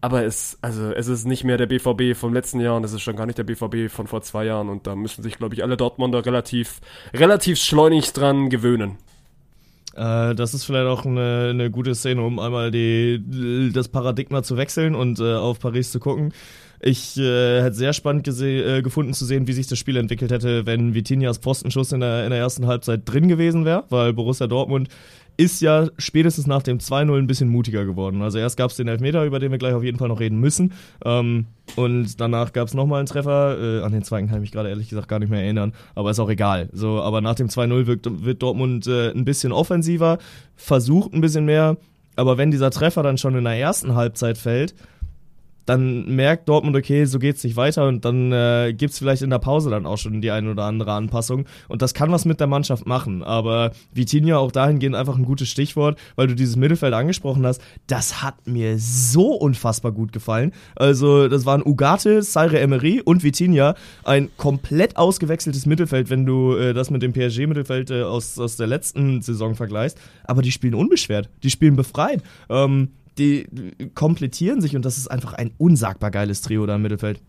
Aber es, also es ist nicht mehr der BVB vom letzten Jahr und es ist schon gar nicht der BVB von vor zwei Jahren und da müssen sich, glaube ich, alle Dortmunder relativ, relativ schleunig dran gewöhnen. Äh, das ist vielleicht auch eine, eine gute Szene, um einmal die, das Paradigma zu wechseln und äh, auf Paris zu gucken. Ich äh, hätte sehr spannend äh, gefunden zu sehen, wie sich das Spiel entwickelt hätte, wenn Vitinias Postenschuss in der, in der ersten Halbzeit drin gewesen wäre, weil Borussia Dortmund ist ja spätestens nach dem 2-0 ein bisschen mutiger geworden. Also erst gab es den Elfmeter, über den wir gleich auf jeden Fall noch reden müssen. Ähm, und danach gab es nochmal einen Treffer. Äh, an den zweiten kann ich mich gerade ehrlich gesagt gar nicht mehr erinnern. Aber ist auch egal. So, aber nach dem 2-0 wird, Dortmund äh, ein bisschen offensiver, versucht ein bisschen mehr. Aber wenn dieser Treffer dann schon in der ersten Halbzeit fällt, dann merkt Dortmund, okay, so geht's nicht weiter und dann äh, gibt's vielleicht in der Pause dann auch schon die eine oder andere Anpassung. Und das kann was mit der Mannschaft machen, aber Vitinha auch dahingehend einfach ein gutes Stichwort, weil du dieses Mittelfeld angesprochen hast, das hat mir so unfassbar gut gefallen. Also, das waren Ugarte, Saire Emery und Vitinha, ein komplett ausgewechseltes Mittelfeld, wenn du äh, das mit dem PSG-Mittelfeld äh, aus, aus der letzten Saison vergleichst, aber die spielen unbeschwert, die spielen befreit. Ähm, die komplettieren sich und das ist einfach ein unsagbar geiles Trio da im Mittelfeld.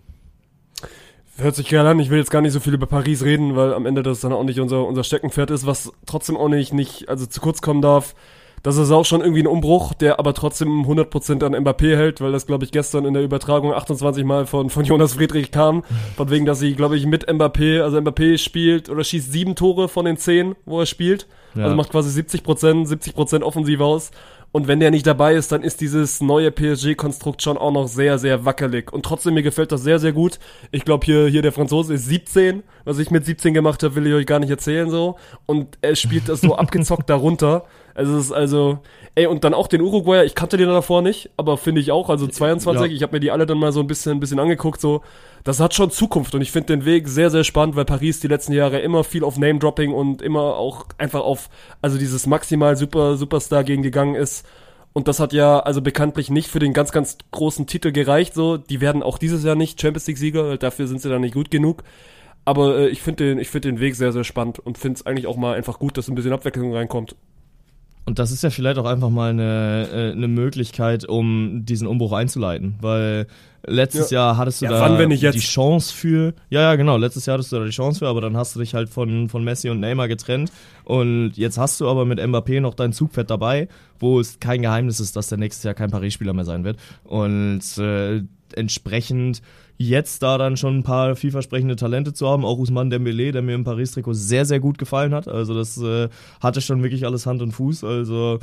Hört sich geil an. Ich will jetzt gar nicht so viel über Paris reden, weil am Ende das dann auch nicht unser, unser Steckenpferd ist, was trotzdem auch nicht, nicht, also zu kurz kommen darf. Das ist auch schon irgendwie ein Umbruch, der aber trotzdem 100% an Mbappé hält, weil das, glaube ich, gestern in der Übertragung 28 Mal von, von Jonas Friedrich kam. Von wegen, dass sie, glaube ich, mit Mbappé, also Mbappé spielt oder schießt sieben Tore von den zehn, wo er spielt. Ja. Also macht quasi 70%, 70% offensiv aus. Und wenn der nicht dabei ist, dann ist dieses neue PSG-Konstrukt schon auch noch sehr, sehr wackelig. Und trotzdem, mir gefällt das sehr, sehr gut. Ich glaube, hier, hier der Franzose ist 17. Was ich mit 17 gemacht habe, will ich euch gar nicht erzählen so. Und er spielt das so abgezockt darunter. Also es ist also, ey, und dann auch den Uruguayer, ich kannte den davor nicht, aber finde ich auch, also 22, ja. ich habe mir die alle dann mal so ein bisschen, ein bisschen angeguckt, so, das hat schon Zukunft und ich finde den Weg sehr, sehr spannend, weil Paris die letzten Jahre immer viel auf Name-Dropping und immer auch einfach auf, also dieses maximal super, Superstar gegen gegangen ist. Und das hat ja also bekanntlich nicht für den ganz, ganz großen Titel gereicht. So, die werden auch dieses Jahr nicht Champions League-Sieger, dafür sind sie dann nicht gut genug. Aber äh, ich finde den, ich finde den Weg sehr, sehr spannend und finde es eigentlich auch mal einfach gut, dass ein bisschen Abwechslung reinkommt. Und das ist ja vielleicht auch einfach mal eine, äh, eine Möglichkeit, um diesen Umbruch einzuleiten, weil letztes ja. Jahr hattest du ja, da die Chance für, ja, ja, genau, letztes Jahr hattest du da die Chance für, aber dann hast du dich halt von, von Messi und Neymar getrennt. Und jetzt hast du aber mit Mbappé noch dein Zugpferd dabei, wo es kein Geheimnis ist, dass der nächstes Jahr kein Paris-Spieler mehr sein wird. Und äh, entsprechend jetzt da dann schon ein paar vielversprechende Talente zu haben, auch Usman Dembele, der mir im Paris-Trikot sehr, sehr gut gefallen hat. Also das äh, hatte schon wirklich alles Hand und Fuß. Also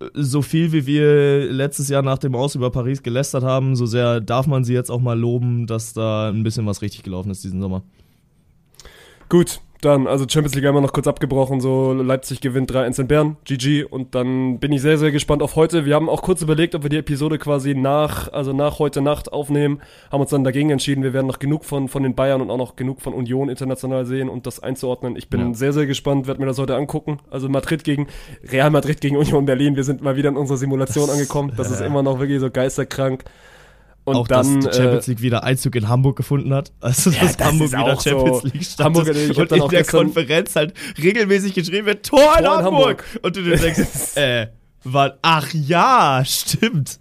äh, so viel wie wir letztes Jahr nach dem Aus über Paris gelästert haben, so sehr darf man sie jetzt auch mal loben, dass da ein bisschen was richtig gelaufen ist diesen Sommer. Gut, dann, also Champions League einmal noch kurz abgebrochen, so Leipzig gewinnt 3-1 in Bern, GG und dann bin ich sehr, sehr gespannt auf heute. Wir haben auch kurz überlegt, ob wir die Episode quasi nach, also nach heute Nacht aufnehmen, haben uns dann dagegen entschieden, wir werden noch genug von, von den Bayern und auch noch genug von Union international sehen und das einzuordnen. Ich bin ja. sehr, sehr gespannt, werde mir das heute angucken. Also Madrid gegen, Real Madrid gegen Union Berlin, wir sind mal wieder in unserer Simulation angekommen. Das ist immer noch wirklich so geisterkrank. Und auch, dann, dass die Champions äh, League wieder Einzug in Hamburg gefunden hat. Also, dass ja, das Hamburg wieder Champions League stand. Hamburg, ich und in der Konferenz halt regelmäßig geschrieben wird, Tor, Tor in, Hamburg. Hamburg. Und du denkst, äh, war, ach ja, stimmt.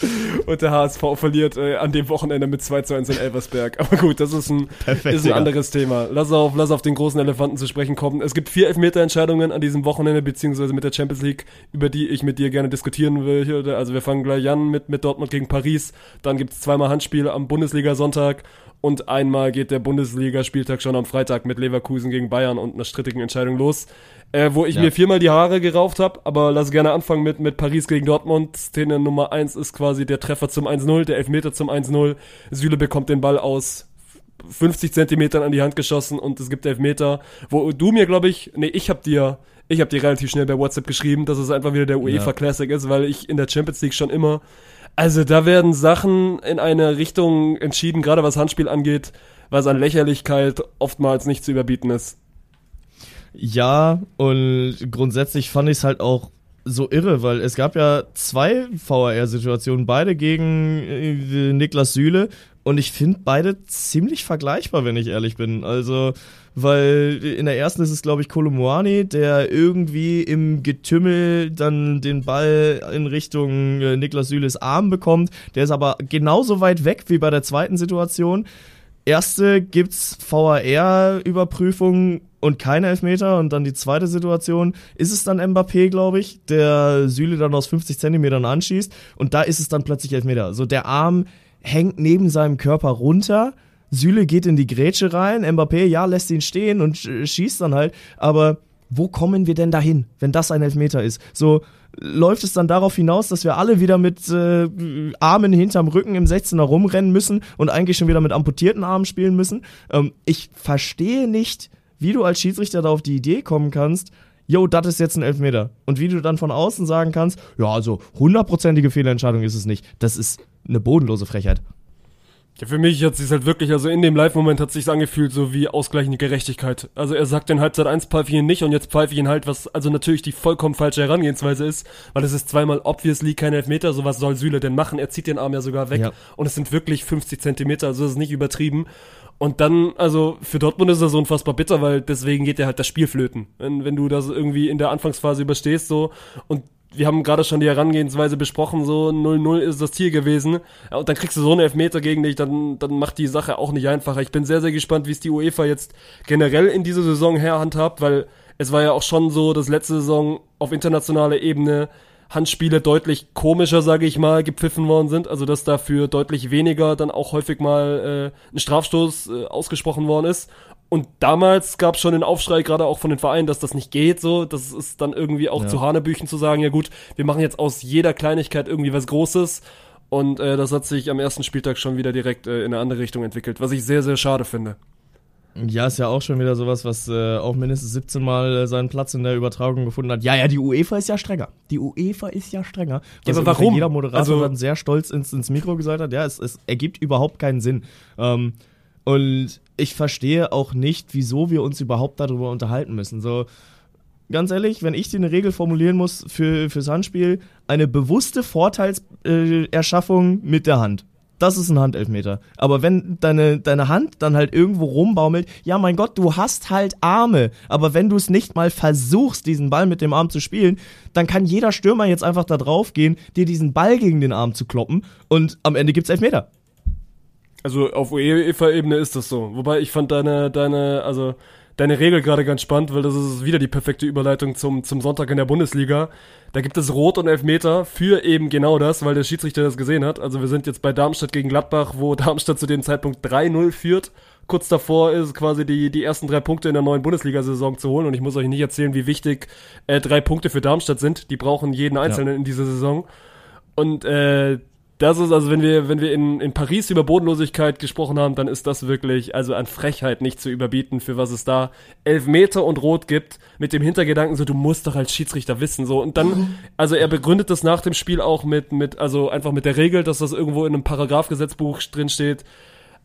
Und der HSV verliert äh, an dem Wochenende mit 2 zu 1 in Elversberg. Aber gut, das ist ein, Perfekt, ist ein anderes Thema. Lass auf, lass auf den großen Elefanten zu sprechen kommen. Es gibt vier Elfmeterentscheidungen an diesem Wochenende, beziehungsweise mit der Champions League, über die ich mit dir gerne diskutieren will. Also wir fangen gleich an mit, mit Dortmund gegen Paris. Dann gibt es zweimal Handspiele am Bundesliga-Sonntag und einmal geht der Bundesliga-Spieltag schon am Freitag mit Leverkusen gegen Bayern und einer strittigen Entscheidung los äh, wo ich ja. mir viermal die Haare gerauft habe, aber lass gerne anfangen mit, mit Paris gegen Dortmund. Szene Nummer 1 ist quasi der Treffer zum 1-0, der Elfmeter zum 1-0. Süle bekommt den Ball aus 50 Zentimetern an die Hand geschossen und es gibt Elfmeter, wo du mir, glaube ich, nee, ich habe dir, ich habe dir relativ schnell bei WhatsApp geschrieben, dass es einfach wieder der UEFA ja. Classic ist, weil ich in der Champions League schon immer, also da werden Sachen in eine Richtung entschieden, gerade was Handspiel angeht, was an Lächerlichkeit oftmals nicht zu überbieten ist. Ja, und grundsätzlich fand ich es halt auch so irre, weil es gab ja zwei VAR-Situationen, beide gegen äh, Niklas Süle und ich finde beide ziemlich vergleichbar, wenn ich ehrlich bin. Also, weil in der ersten ist es, glaube ich, Kolomuani, der irgendwie im Getümmel dann den Ball in Richtung äh, Niklas Süles Arm bekommt. Der ist aber genauso weit weg wie bei der zweiten Situation. Erste gibt's VAR-Überprüfung und keine Elfmeter. Und dann die zweite Situation ist es dann Mbappé, glaube ich, der Süle dann aus 50 Zentimetern anschießt. Und da ist es dann plötzlich Elfmeter. Also der Arm hängt neben seinem Körper runter. Süle geht in die Grätsche rein. Mbappé, ja, lässt ihn stehen und schießt dann halt. Aber wo kommen wir denn dahin, wenn das ein Elfmeter ist? So läuft es dann darauf hinaus, dass wir alle wieder mit äh, Armen hinterm Rücken im 16er rumrennen müssen und eigentlich schon wieder mit amputierten Armen spielen müssen. Ähm, ich verstehe nicht, wie du als Schiedsrichter da auf die Idee kommen kannst, yo, das ist jetzt ein Elfmeter. Und wie du dann von außen sagen kannst, ja, also hundertprozentige Fehlentscheidung ist es nicht. Das ist eine bodenlose Frechheit. Ja, für mich hat sich halt wirklich, also in dem Live-Moment hat sich's angefühlt, so wie ausgleichende Gerechtigkeit. Also er sagt in Halbzeit 1 pfeife ich ihn nicht und jetzt pfeife ich ihn halt, was also natürlich die vollkommen falsche Herangehensweise ist, weil es ist zweimal obviously kein Elfmeter, so was soll Süle denn machen? Er zieht den Arm ja sogar weg ja. und es sind wirklich 50 Zentimeter, also das ist nicht übertrieben. Und dann, also für Dortmund ist das so unfassbar bitter, weil deswegen geht ja halt das Spiel flöten. Wenn, wenn du das irgendwie in der Anfangsphase überstehst, so, und wir haben gerade schon die Herangehensweise besprochen, so 0-0 ist das Ziel gewesen. Und dann kriegst du so einen Elfmeter gegen dich, dann, dann macht die Sache auch nicht einfacher. Ich bin sehr, sehr gespannt, wie es die UEFA jetzt generell in dieser Saison herhandhabt, weil es war ja auch schon so, dass letzte Saison auf internationaler Ebene Handspiele deutlich komischer, sage ich mal, gepfiffen worden sind. Also dass dafür deutlich weniger dann auch häufig mal äh, ein Strafstoß äh, ausgesprochen worden ist. Und damals gab es schon den Aufschrei, gerade auch von den Vereinen, dass das nicht geht, so. Das ist dann irgendwie auch ja. zu Hanebüchen zu sagen, ja gut, wir machen jetzt aus jeder Kleinigkeit irgendwie was Großes. Und äh, das hat sich am ersten Spieltag schon wieder direkt äh, in eine andere Richtung entwickelt, was ich sehr, sehr schade finde. Ja, ist ja auch schon wieder sowas, was äh, auch mindestens 17 Mal äh, seinen Platz in der Übertragung gefunden hat. Ja, ja, die UEFA ist ja strenger. Die UEFA ist ja strenger. Ja, aber warum? Jeder Moderator also, dann sehr stolz ins, ins Mikro gesagt hat, ja, es, es ergibt überhaupt keinen Sinn. Ähm, und ich verstehe auch nicht, wieso wir uns überhaupt darüber unterhalten müssen. So, ganz ehrlich, wenn ich dir eine Regel formulieren muss für, fürs Handspiel, eine bewusste Vorteilserschaffung mit der Hand. Das ist ein Handelfmeter. Aber wenn deine, deine Hand dann halt irgendwo rumbaumelt, ja mein Gott, du hast halt Arme. Aber wenn du es nicht mal versuchst, diesen Ball mit dem Arm zu spielen, dann kann jeder Stürmer jetzt einfach da drauf gehen, dir diesen Ball gegen den Arm zu kloppen und am Ende gibt's Elfmeter. Also auf UEFA-Ebene ist das so. Wobei ich fand deine, deine, also deine Regel gerade ganz spannend, weil das ist wieder die perfekte Überleitung zum, zum Sonntag in der Bundesliga. Da gibt es Rot und Elfmeter für eben genau das, weil der Schiedsrichter das gesehen hat. Also wir sind jetzt bei Darmstadt gegen Gladbach, wo Darmstadt zu dem Zeitpunkt 3-0 führt. Kurz davor ist quasi die, die ersten drei Punkte in der neuen Bundesliga-Saison zu holen. Und ich muss euch nicht erzählen, wie wichtig äh, drei Punkte für Darmstadt sind. Die brauchen jeden Einzelnen ja. in dieser Saison. Und äh, das ist also, wenn wir, wenn wir in, in Paris über Bodenlosigkeit gesprochen haben, dann ist das wirklich, also an Frechheit nicht zu überbieten, für was es da elf Meter und Rot gibt, mit dem Hintergedanken so, du musst doch als Schiedsrichter wissen, so. Und dann, also er begründet das nach dem Spiel auch mit, mit, also einfach mit der Regel, dass das irgendwo in einem Paragraphgesetzbuch drin steht,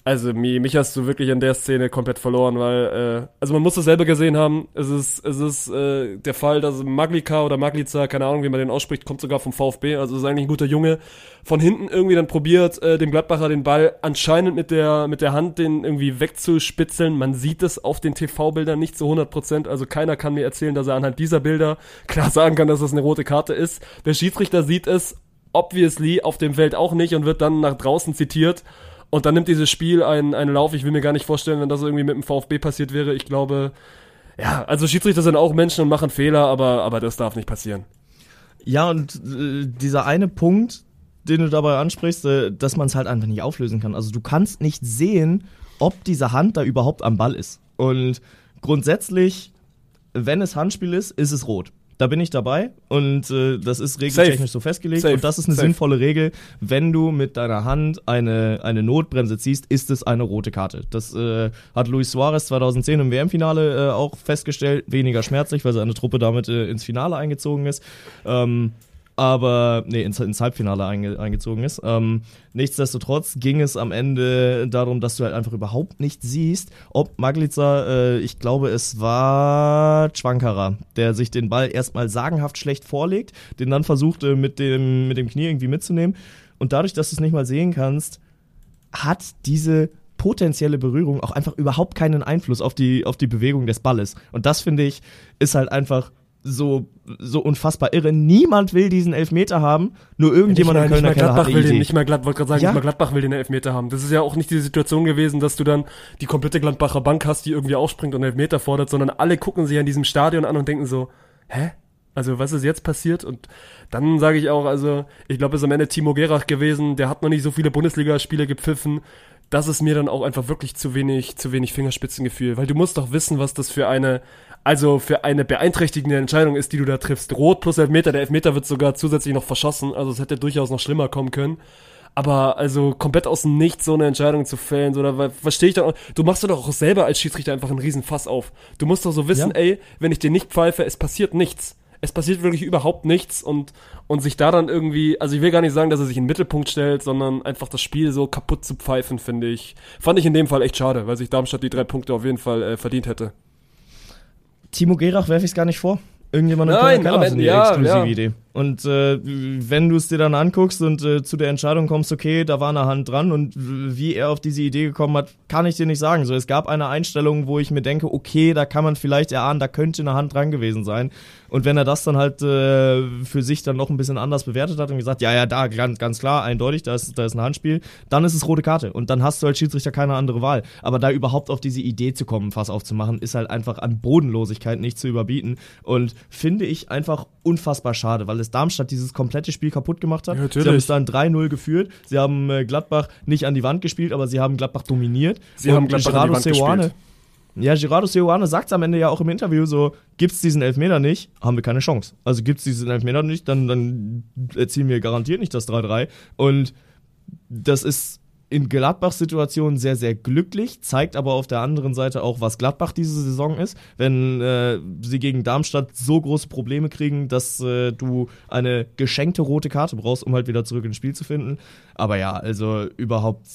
also mich hast du wirklich in der Szene komplett verloren, weil, äh, also man muss es selber gesehen haben, es ist, es ist äh, der Fall, dass Maglika oder Maglica, keine Ahnung, wie man den ausspricht, kommt sogar vom VfB, also ist eigentlich ein guter Junge, von hinten irgendwie dann probiert, äh, dem Gladbacher den Ball anscheinend mit der, mit der Hand den irgendwie wegzuspitzeln. Man sieht es auf den TV-Bildern nicht zu 100 Prozent, also keiner kann mir erzählen, dass er anhand dieser Bilder klar sagen kann, dass das eine rote Karte ist. Der Schiedsrichter sieht es obviously auf dem Feld auch nicht und wird dann nach draußen zitiert und dann nimmt dieses Spiel einen, einen Lauf. Ich will mir gar nicht vorstellen, wenn das irgendwie mit dem VfB passiert wäre. Ich glaube, ja, also Schiedsrichter sind auch Menschen und machen Fehler, aber, aber das darf nicht passieren. Ja, und äh, dieser eine Punkt, den du dabei ansprichst, äh, dass man es halt einfach nicht auflösen kann. Also du kannst nicht sehen, ob diese Hand da überhaupt am Ball ist. Und grundsätzlich, wenn es Handspiel ist, ist es rot. Da bin ich dabei und äh, das ist regeltechnisch so festgelegt Safe. und das ist eine Safe. sinnvolle Regel. Wenn du mit deiner Hand eine, eine Notbremse ziehst, ist es eine rote Karte. Das äh, hat Luis Suarez 2010 im WM-Finale äh, auch festgestellt. Weniger schmerzlich, weil seine Truppe damit äh, ins Finale eingezogen ist. Ähm, aber nee, ins, ins Halbfinale einge, eingezogen ist. Ähm, nichtsdestotrotz ging es am Ende darum, dass du halt einfach überhaupt nicht siehst, ob Maglica, äh, ich glaube, es war Chwankara, der sich den Ball erstmal sagenhaft schlecht vorlegt, den dann versuchte mit dem, mit dem Knie irgendwie mitzunehmen. Und dadurch, dass du es nicht mal sehen kannst, hat diese potenzielle Berührung auch einfach überhaupt keinen Einfluss auf die, auf die Bewegung des Balles. Und das finde ich, ist halt einfach so, so unfassbar irre. Niemand will diesen Elfmeter haben, nur irgendjemand in Kölner Keller Gladbach hat will den nicht mehr Gladbach, wollte gerade sagen, ja? nicht mal Gladbach will den Elfmeter haben. Das ist ja auch nicht die Situation gewesen, dass du dann die komplette Gladbacher Bank hast, die irgendwie aufspringt und Elfmeter fordert, sondern alle gucken sich an diesem Stadion an und denken so, hä? Also was ist jetzt passiert? Und dann sage ich auch, also ich glaube, es ist am Ende Timo Gerach gewesen, der hat noch nicht so viele Bundesligaspiele gepfiffen. Das ist mir dann auch einfach wirklich zu wenig, zu wenig Fingerspitzengefühl, weil du musst doch wissen, was das für eine, also für eine beeinträchtigende Entscheidung ist, die du da triffst. Rot plus Elfmeter, der Elfmeter wird sogar zusätzlich noch verschossen, also es hätte durchaus noch schlimmer kommen können. Aber also komplett aus dem Nichts so eine Entscheidung zu fällen, so, da verstehe ich doch. Du machst doch auch selber als Schiedsrichter einfach einen riesen Fass auf. Du musst doch so wissen, ja. ey, wenn ich dir nicht pfeife, es passiert nichts. Es passiert wirklich überhaupt nichts und, und sich da dann irgendwie, also ich will gar nicht sagen, dass er sich in den Mittelpunkt stellt, sondern einfach das Spiel so kaputt zu pfeifen, finde ich, fand ich in dem Fall echt schade, weil sich Darmstadt die drei Punkte auf jeden Fall äh, verdient hätte. Timo Gerach werfe ich es gar nicht vor. Irgendjemand in Nein, Keller hatte eine ja, exklusive ja. Idee. Und äh, wenn du es dir dann anguckst und äh, zu der Entscheidung kommst, okay, da war eine Hand dran und wie er auf diese Idee gekommen hat, kann ich dir nicht sagen. So, es gab eine Einstellung, wo ich mir denke, okay, da kann man vielleicht erahnen, da könnte eine Hand dran gewesen sein. Und wenn er das dann halt äh, für sich dann noch ein bisschen anders bewertet hat und gesagt, ja, ja, da, ganz, ganz klar, eindeutig, da ist, da ist ein Handspiel, dann ist es rote Karte. Und dann hast du als Schiedsrichter keine andere Wahl. Aber da überhaupt auf diese Idee zu kommen, Fass aufzumachen, ist halt einfach an Bodenlosigkeit nicht zu überbieten. Und finde ich einfach unfassbar schade, weil es Darmstadt dieses komplette Spiel kaputt gemacht hat. Ja, sie haben es dann 3-0 geführt. Sie haben äh, Gladbach nicht an die Wand gespielt, aber sie haben Gladbach dominiert. Sie und haben Gladbach Gerardo an die Wand Seoane, gespielt. Ja, Gerardo Seoane sagt es am Ende ja auch im Interview so, gibt es diesen Elfmeter nicht, haben wir keine Chance. Also gibt es diesen Elfmeter nicht, dann, dann erzielen wir garantiert nicht das 3-3. Und das ist in Gladbachs Situation sehr, sehr glücklich, zeigt aber auf der anderen Seite auch, was Gladbach diese Saison ist. Wenn äh, sie gegen Darmstadt so große Probleme kriegen, dass äh, du eine geschenkte rote Karte brauchst, um halt wieder zurück ins Spiel zu finden. Aber ja, also überhaupt,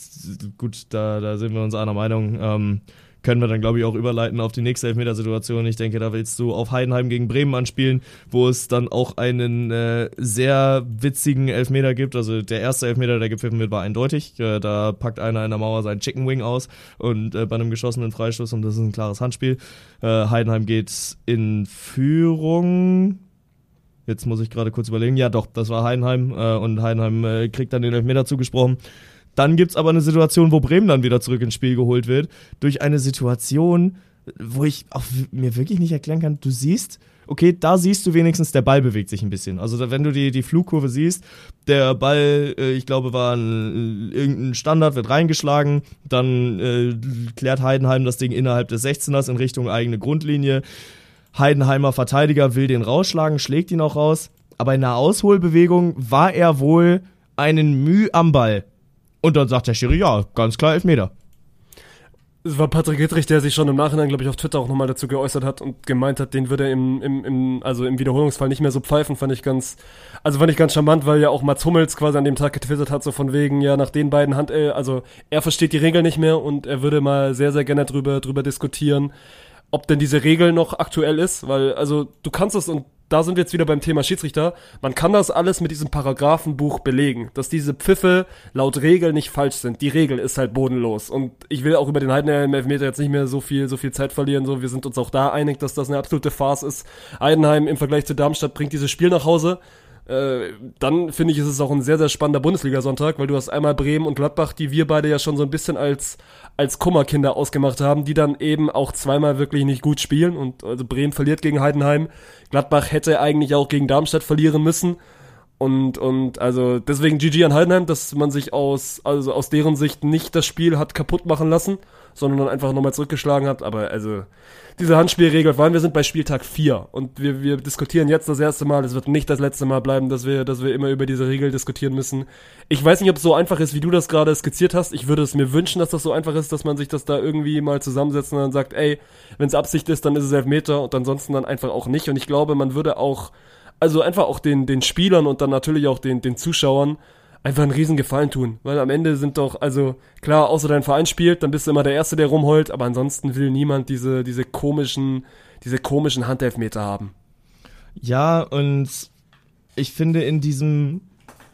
gut, da, da sind wir uns einer Meinung. Ähm, können wir dann, glaube ich, auch überleiten auf die nächste Elfmetersituation. Ich denke, da willst du auf Heidenheim gegen Bremen anspielen, wo es dann auch einen äh, sehr witzigen Elfmeter gibt. Also der erste Elfmeter, der gepfiffen wird, war eindeutig. Äh, da packt einer in der Mauer seinen Chicken Wing aus und äh, bei einem geschossenen Freistoß und das ist ein klares Handspiel. Äh, Heidenheim geht in Führung. Jetzt muss ich gerade kurz überlegen. Ja, doch, das war Heidenheim äh, und Heidenheim äh, kriegt dann den Elfmeter zugesprochen. Dann gibt es aber eine Situation, wo Bremen dann wieder zurück ins Spiel geholt wird. Durch eine Situation, wo ich mir wirklich nicht erklären kann. Du siehst, okay, da siehst du wenigstens, der Ball bewegt sich ein bisschen. Also wenn du die, die Flugkurve siehst, der Ball, äh, ich glaube, war ein, irgendein Standard, wird reingeschlagen, dann äh, klärt Heidenheim das Ding innerhalb des 16ers in Richtung eigene Grundlinie. Heidenheimer Verteidiger will den rausschlagen, schlägt ihn auch raus, aber in der Ausholbewegung war er wohl einen Mühe am Ball. Und dann sagt der Schiri, ja, ganz klar Elfmeter. Es war Patrick Hittrich, der sich schon im Nachhinein, glaube ich, auf Twitter auch nochmal dazu geäußert hat und gemeint hat, den würde er im, im, im, also im Wiederholungsfall nicht mehr so pfeifen, fand ich ganz, also fand ich ganz charmant, weil ja auch Mats Hummels quasi an dem Tag getwittert hat, so von wegen, ja, nach den beiden Hand, äh, also er versteht die Regel nicht mehr und er würde mal sehr, sehr gerne drüber, drüber diskutieren, ob denn diese Regel noch aktuell ist, weil, also du kannst es und da sind wir jetzt wieder beim Thema Schiedsrichter. Man kann das alles mit diesem Paragraphenbuch belegen, dass diese Pfiffe laut Regel nicht falsch sind. Die Regel ist halt bodenlos. Und ich will auch über den Heidenheim Elfmeter jetzt nicht mehr so viel, so viel Zeit verlieren. So, wir sind uns auch da einig, dass das eine absolute Farce ist. Heidenheim im Vergleich zu Darmstadt bringt dieses Spiel nach Hause. Äh, dann finde ich, ist es auch ein sehr, sehr spannender Bundesliga-Sonntag, weil du hast einmal Bremen und Gladbach, die wir beide ja schon so ein bisschen als, als Kummerkinder ausgemacht haben, die dann eben auch zweimal wirklich nicht gut spielen. Und also Bremen verliert gegen Heidenheim. Gladbach hätte eigentlich auch gegen Darmstadt verlieren müssen. Und, und also deswegen GG an Heidenheim, dass man sich aus, also aus deren Sicht nicht das Spiel hat kaputt machen lassen, sondern dann einfach nochmal zurückgeschlagen hat. Aber also diese Handspielregel, vor allem wir sind bei Spieltag 4 und wir, wir diskutieren jetzt das erste Mal, es wird nicht das letzte Mal bleiben, dass wir, dass wir immer über diese Regel diskutieren müssen. Ich weiß nicht, ob es so einfach ist, wie du das gerade skizziert hast. Ich würde es mir wünschen, dass das so einfach ist, dass man sich das da irgendwie mal zusammensetzt und dann sagt, ey, wenn es Absicht ist, dann ist es Elfmeter und ansonsten dann einfach auch nicht. Und ich glaube, man würde auch also einfach auch den, den Spielern und dann natürlich auch den, den Zuschauern einfach einen riesen Gefallen tun. Weil am Ende sind doch, also klar, außer dein Verein spielt, dann bist du immer der Erste, der rumheult, aber ansonsten will niemand diese, diese komischen, diese komischen Handelfmeter haben. Ja, und ich finde in diesem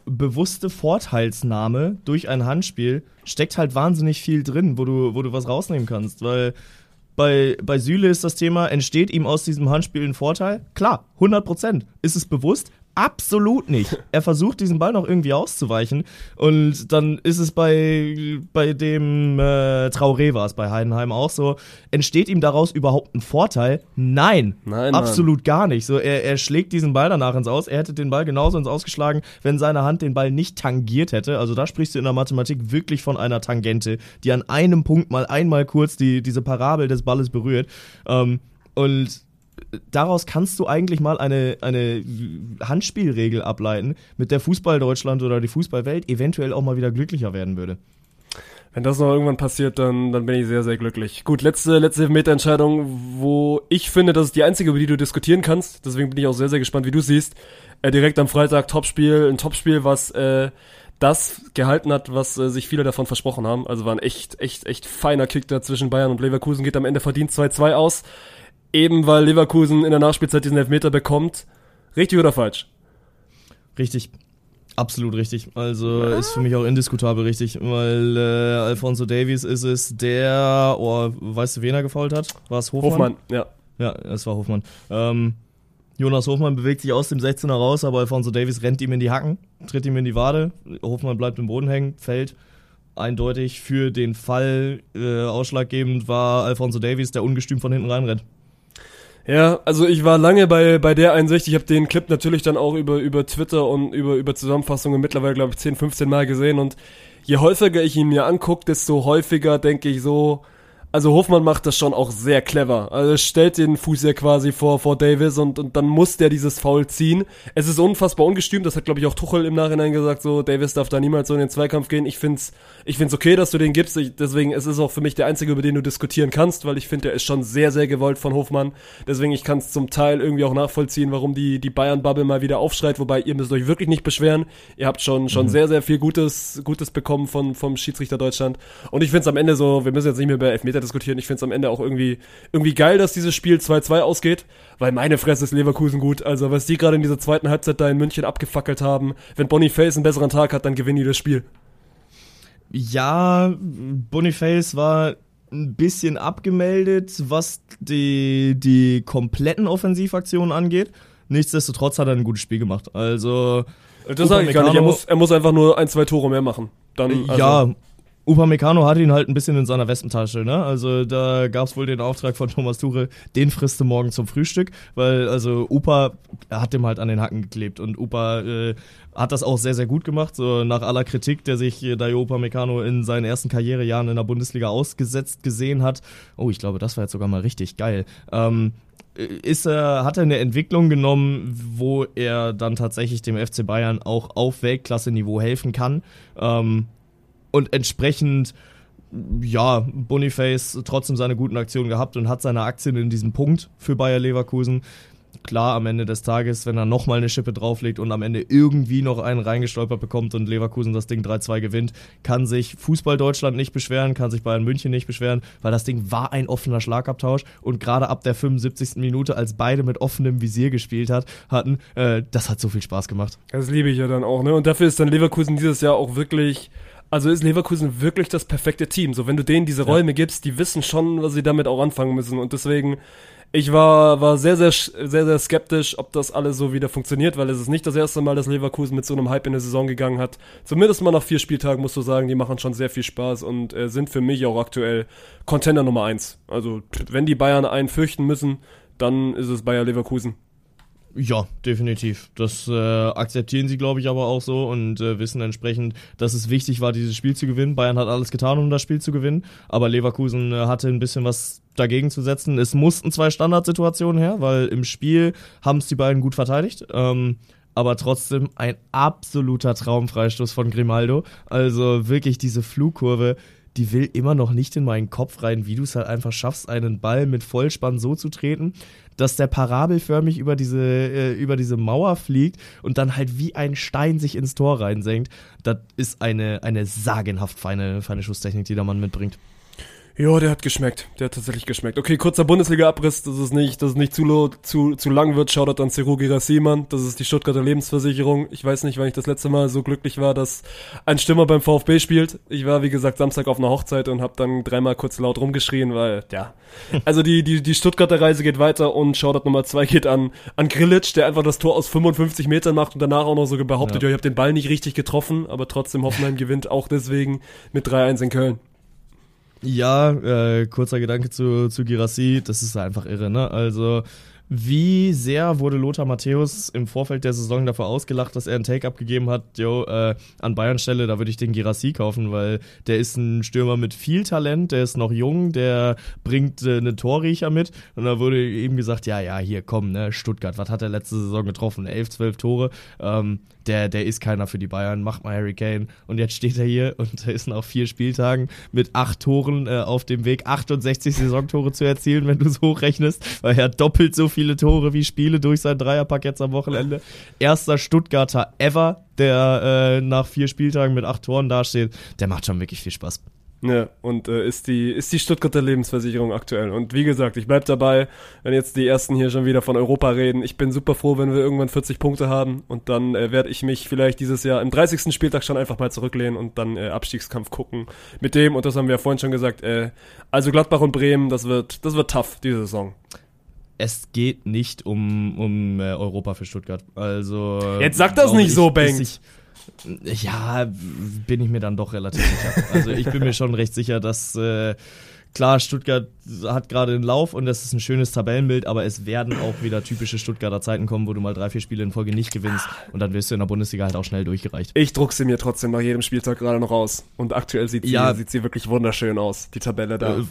bewusste Vorteilsnahme durch ein Handspiel steckt halt wahnsinnig viel drin, wo du, wo du was rausnehmen kannst, weil bei, bei Süle ist das Thema, entsteht ihm aus diesem Handspiel ein Vorteil? Klar, 100 Prozent. Ist es bewusst? Absolut nicht. Er versucht diesen Ball noch irgendwie auszuweichen und dann ist es bei, bei dem äh, Traoré war es bei Heidenheim auch so. Entsteht ihm daraus überhaupt ein Vorteil? Nein, Nein absolut Mann. gar nicht. So, er, er schlägt diesen Ball danach ins Aus. Er hätte den Ball genauso ins Ausgeschlagen, wenn seine Hand den Ball nicht tangiert hätte. Also da sprichst du in der Mathematik wirklich von einer Tangente, die an einem Punkt mal einmal kurz die, diese Parabel des Balles berührt. Ähm, und daraus kannst du eigentlich mal eine, eine Handspielregel ableiten, mit der Fußball Deutschland oder die Fußballwelt eventuell auch mal wieder glücklicher werden würde. Wenn das noch irgendwann passiert, dann, dann bin ich sehr, sehr glücklich. Gut, letzte, letzte Meterentscheidung, wo ich finde, das ist die einzige, über die du diskutieren kannst. Deswegen bin ich auch sehr, sehr gespannt, wie du siehst. Äh, direkt am Freitag Topspiel, ein Topspiel, was äh, das gehalten hat, was äh, sich viele davon versprochen haben. Also war ein echt, echt, echt feiner Kick da zwischen Bayern und Leverkusen, geht am Ende verdient 2-2 aus eben weil Leverkusen in der Nachspielzeit diesen Elfmeter bekommt. Richtig oder falsch? Richtig. Absolut richtig. Also ja. ist für mich auch indiskutabel richtig, weil äh, Alfonso Davies ist es, der, oh, weißt du, wen er gefault hat? War es Hofmann? Hofmann, ja. Ja, es war Hofmann. Ähm, Jonas Hofmann bewegt sich aus dem 16er raus, aber Alfonso Davies rennt ihm in die Hacken, tritt ihm in die Wade. Hofmann bleibt im Boden hängen, fällt. Eindeutig für den Fall äh, ausschlaggebend war Alfonso Davies, der ungestüm von hinten reinrennt. Ja, also ich war lange bei, bei der Einsicht. Ich habe den Clip natürlich dann auch über, über Twitter und über, über Zusammenfassungen mittlerweile, glaube ich, 10, 15 Mal gesehen. Und je häufiger ich ihn mir angucke, desto häufiger denke ich so, also Hofmann macht das schon auch sehr clever. Also stellt den Fuß ja quasi vor, vor Davis und, und dann muss der dieses Foul ziehen. Es ist unfassbar ungestüm, das hat glaube ich auch Tuchel im Nachhinein gesagt, so Davis darf da niemals so in den Zweikampf gehen. Ich find's, ich find's okay, dass du den gibst. Ich, deswegen, es ist auch für mich der einzige, über den du diskutieren kannst, weil ich finde, der ist schon sehr, sehr gewollt von Hofmann. Deswegen, ich kann es zum Teil irgendwie auch nachvollziehen, warum die, die Bayern-Bubble mal wieder aufschreit, wobei ihr müsst euch wirklich nicht beschweren. Ihr habt schon, schon mhm. sehr, sehr viel Gutes, Gutes bekommen von, vom Schiedsrichter Deutschland. Und ich find's am Ende so, wir müssen jetzt nicht mehr über Elfmeter diskutieren. Ich finde es am Ende auch irgendwie, irgendwie geil, dass dieses Spiel 2-2 ausgeht, weil meine Fresse ist Leverkusen gut. Also, was die gerade in dieser zweiten Halbzeit da in München abgefackelt haben, wenn Boniface einen besseren Tag hat, dann gewinnen die das Spiel. Ja, Boniface war ein bisschen abgemeldet, was die, die kompletten Offensivaktionen angeht. Nichtsdestotrotz hat er ein gutes Spiel gemacht. Also. Das sage ich gar nicht. Er muss, er muss einfach nur ein, zwei Tore mehr machen. Dann, also ja, Upamecano hat ihn halt ein bisschen in seiner Westentasche, ne? Also da gab es wohl den Auftrag von Thomas Tuchel, den frisst du morgen zum Frühstück, weil also Upa hat dem halt an den Hacken geklebt und Upa äh, hat das auch sehr, sehr gut gemacht, so nach aller Kritik, der sich äh, Dayo Upamecano in seinen ersten Karrierejahren in der Bundesliga ausgesetzt gesehen hat. Oh, ich glaube, das war jetzt sogar mal richtig geil. Ähm, ist er, hat er eine Entwicklung genommen, wo er dann tatsächlich dem FC Bayern auch auf Weltklasse-Niveau helfen kann. Ähm, und entsprechend, ja, Boniface trotzdem seine guten Aktionen gehabt und hat seine Aktien in diesem Punkt für Bayer Leverkusen. Klar, am Ende des Tages, wenn er nochmal eine Schippe drauflegt und am Ende irgendwie noch einen reingestolpert bekommt und Leverkusen das Ding 3-2 gewinnt, kann sich Fußball Deutschland nicht beschweren, kann sich Bayern München nicht beschweren, weil das Ding war ein offener Schlagabtausch und gerade ab der 75. Minute, als beide mit offenem Visier gespielt hat, hatten, äh, das hat so viel Spaß gemacht. Das liebe ich ja dann auch, ne? Und dafür ist dann Leverkusen dieses Jahr auch wirklich also ist Leverkusen wirklich das perfekte Team. So, wenn du denen diese Räume ja. gibst, die wissen schon, was sie damit auch anfangen müssen. Und deswegen, ich war, war sehr, sehr, sehr, sehr skeptisch, ob das alles so wieder funktioniert, weil es ist nicht das erste Mal, dass Leverkusen mit so einem Hype in der Saison gegangen hat. Zumindest mal nach vier Spieltagen musst du sagen, die machen schon sehr viel Spaß und äh, sind für mich auch aktuell Contender Nummer eins. Also, wenn die Bayern einen fürchten müssen, dann ist es Bayer Leverkusen. Ja, definitiv. Das äh, akzeptieren sie, glaube ich, aber auch so und äh, wissen entsprechend, dass es wichtig war, dieses Spiel zu gewinnen. Bayern hat alles getan, um das Spiel zu gewinnen, aber Leverkusen äh, hatte ein bisschen was dagegen zu setzen. Es mussten zwei Standardsituationen her, weil im Spiel haben es die beiden gut verteidigt. Ähm, aber trotzdem ein absoluter Traumfreistoß von Grimaldo. Also wirklich diese Flugkurve, die will immer noch nicht in meinen Kopf rein, wie du es halt einfach schaffst, einen Ball mit Vollspann so zu treten, dass der parabelförmig über diese, äh, über diese Mauer fliegt und dann halt wie ein Stein sich ins Tor reinsenkt. Das ist eine, eine sagenhaft feine, feine Schusstechnik, die der Mann mitbringt. Ja, der hat geschmeckt. Der hat tatsächlich geschmeckt. Okay, kurzer Bundesliga-Abriss, dass es nicht, dass es nicht zu, zu, zu lang wird. Shoutout an Seru Girasiman. Das ist die Stuttgarter Lebensversicherung. Ich weiß nicht, wann ich das letzte Mal so glücklich war, dass ein Stürmer beim VfB spielt. Ich war, wie gesagt, Samstag auf einer Hochzeit und habe dann dreimal kurz laut rumgeschrien, weil, ja. Also die, die, die Stuttgarter Reise geht weiter und Shoutout Nummer zwei geht an, an Grillitsch, der einfach das Tor aus 55 Metern macht und danach auch noch so behauptet, ja, ja ich habe den Ball nicht richtig getroffen, aber trotzdem Hoffenheim gewinnt auch deswegen mit 3-1 in Köln. Ja, äh, kurzer Gedanke zu, zu Girassi, das ist einfach irre, ne? Also, wie sehr wurde Lothar Matthäus im Vorfeld der Saison dafür ausgelacht, dass er ein Take-up gegeben hat, jo, äh, an Bayern Stelle, da würde ich den Girassi kaufen, weil der ist ein Stürmer mit viel Talent, der ist noch jung, der bringt äh, eine Torriecher mit und da wurde eben gesagt, ja, ja, hier, komm, ne, Stuttgart, was hat er letzte Saison getroffen? 11, 12 Tore, ähm, der, der ist keiner für die Bayern, macht mal Harry Kane. Und jetzt steht er hier und ist nach vier Spieltagen mit acht Toren äh, auf dem Weg, 68 Saisontore zu erzielen, wenn du es hochrechnest, weil er doppelt so viele Tore wie Spiele durch sein Dreierpack jetzt am Wochenende. Erster Stuttgarter ever, der äh, nach vier Spieltagen mit acht Toren dasteht. Der macht schon wirklich viel Spaß. Ja, und äh, ist, die, ist die Stuttgarter Lebensversicherung aktuell. Und wie gesagt, ich bleib dabei, wenn jetzt die ersten hier schon wieder von Europa reden. Ich bin super froh, wenn wir irgendwann 40 Punkte haben und dann äh, werde ich mich vielleicht dieses Jahr im 30. Spieltag schon einfach mal zurücklehnen und dann äh, Abstiegskampf gucken mit dem, und das haben wir ja vorhin schon gesagt, äh, also Gladbach und Bremen, das wird, das wird tough, diese Saison es geht nicht um, um äh, Europa für Stuttgart. Also. Jetzt sag das nicht ich, so, Banks. Ja, bin ich mir dann doch relativ sicher. Also ich bin mir schon recht sicher, dass äh, klar, Stuttgart hat gerade einen Lauf und das ist ein schönes Tabellenbild, aber es werden auch wieder typische Stuttgarter Zeiten kommen, wo du mal drei, vier Spiele in Folge nicht gewinnst und dann wirst du in der Bundesliga halt auch schnell durchgereicht. Ich druck sie mir trotzdem nach jedem Spieltag gerade noch aus. Und aktuell sieht sie, ja, sieht sie wirklich wunderschön aus, die Tabelle da. Äh,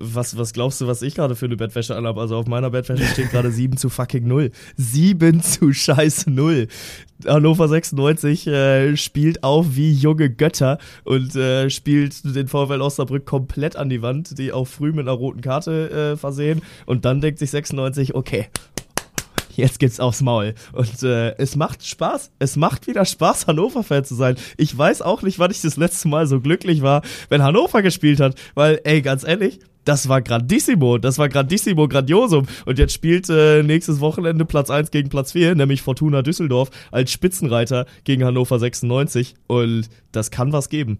was, was glaubst du, was ich gerade für eine Bettwäsche anhabe? Also auf meiner Bettwäsche steht gerade 7 zu fucking 0. 7 zu scheiß 0. Hannover 96 äh, spielt auf wie junge Götter und äh, spielt den VfL Osnabrück komplett an die Wand, die auch früh mit einer roten Karte äh, versehen. Und dann denkt sich 96, okay, jetzt geht's aufs Maul. Und äh, es macht Spaß. Es macht wieder Spaß, Hannover-Fan zu sein. Ich weiß auch nicht, wann ich das letzte Mal so glücklich war, wenn Hannover gespielt hat. Weil, ey, ganz ehrlich, das war grandissimo, das war grandissimo, grandiosum. Und jetzt spielt äh, nächstes Wochenende Platz 1 gegen Platz 4, nämlich Fortuna Düsseldorf als Spitzenreiter gegen Hannover 96. Und das kann was geben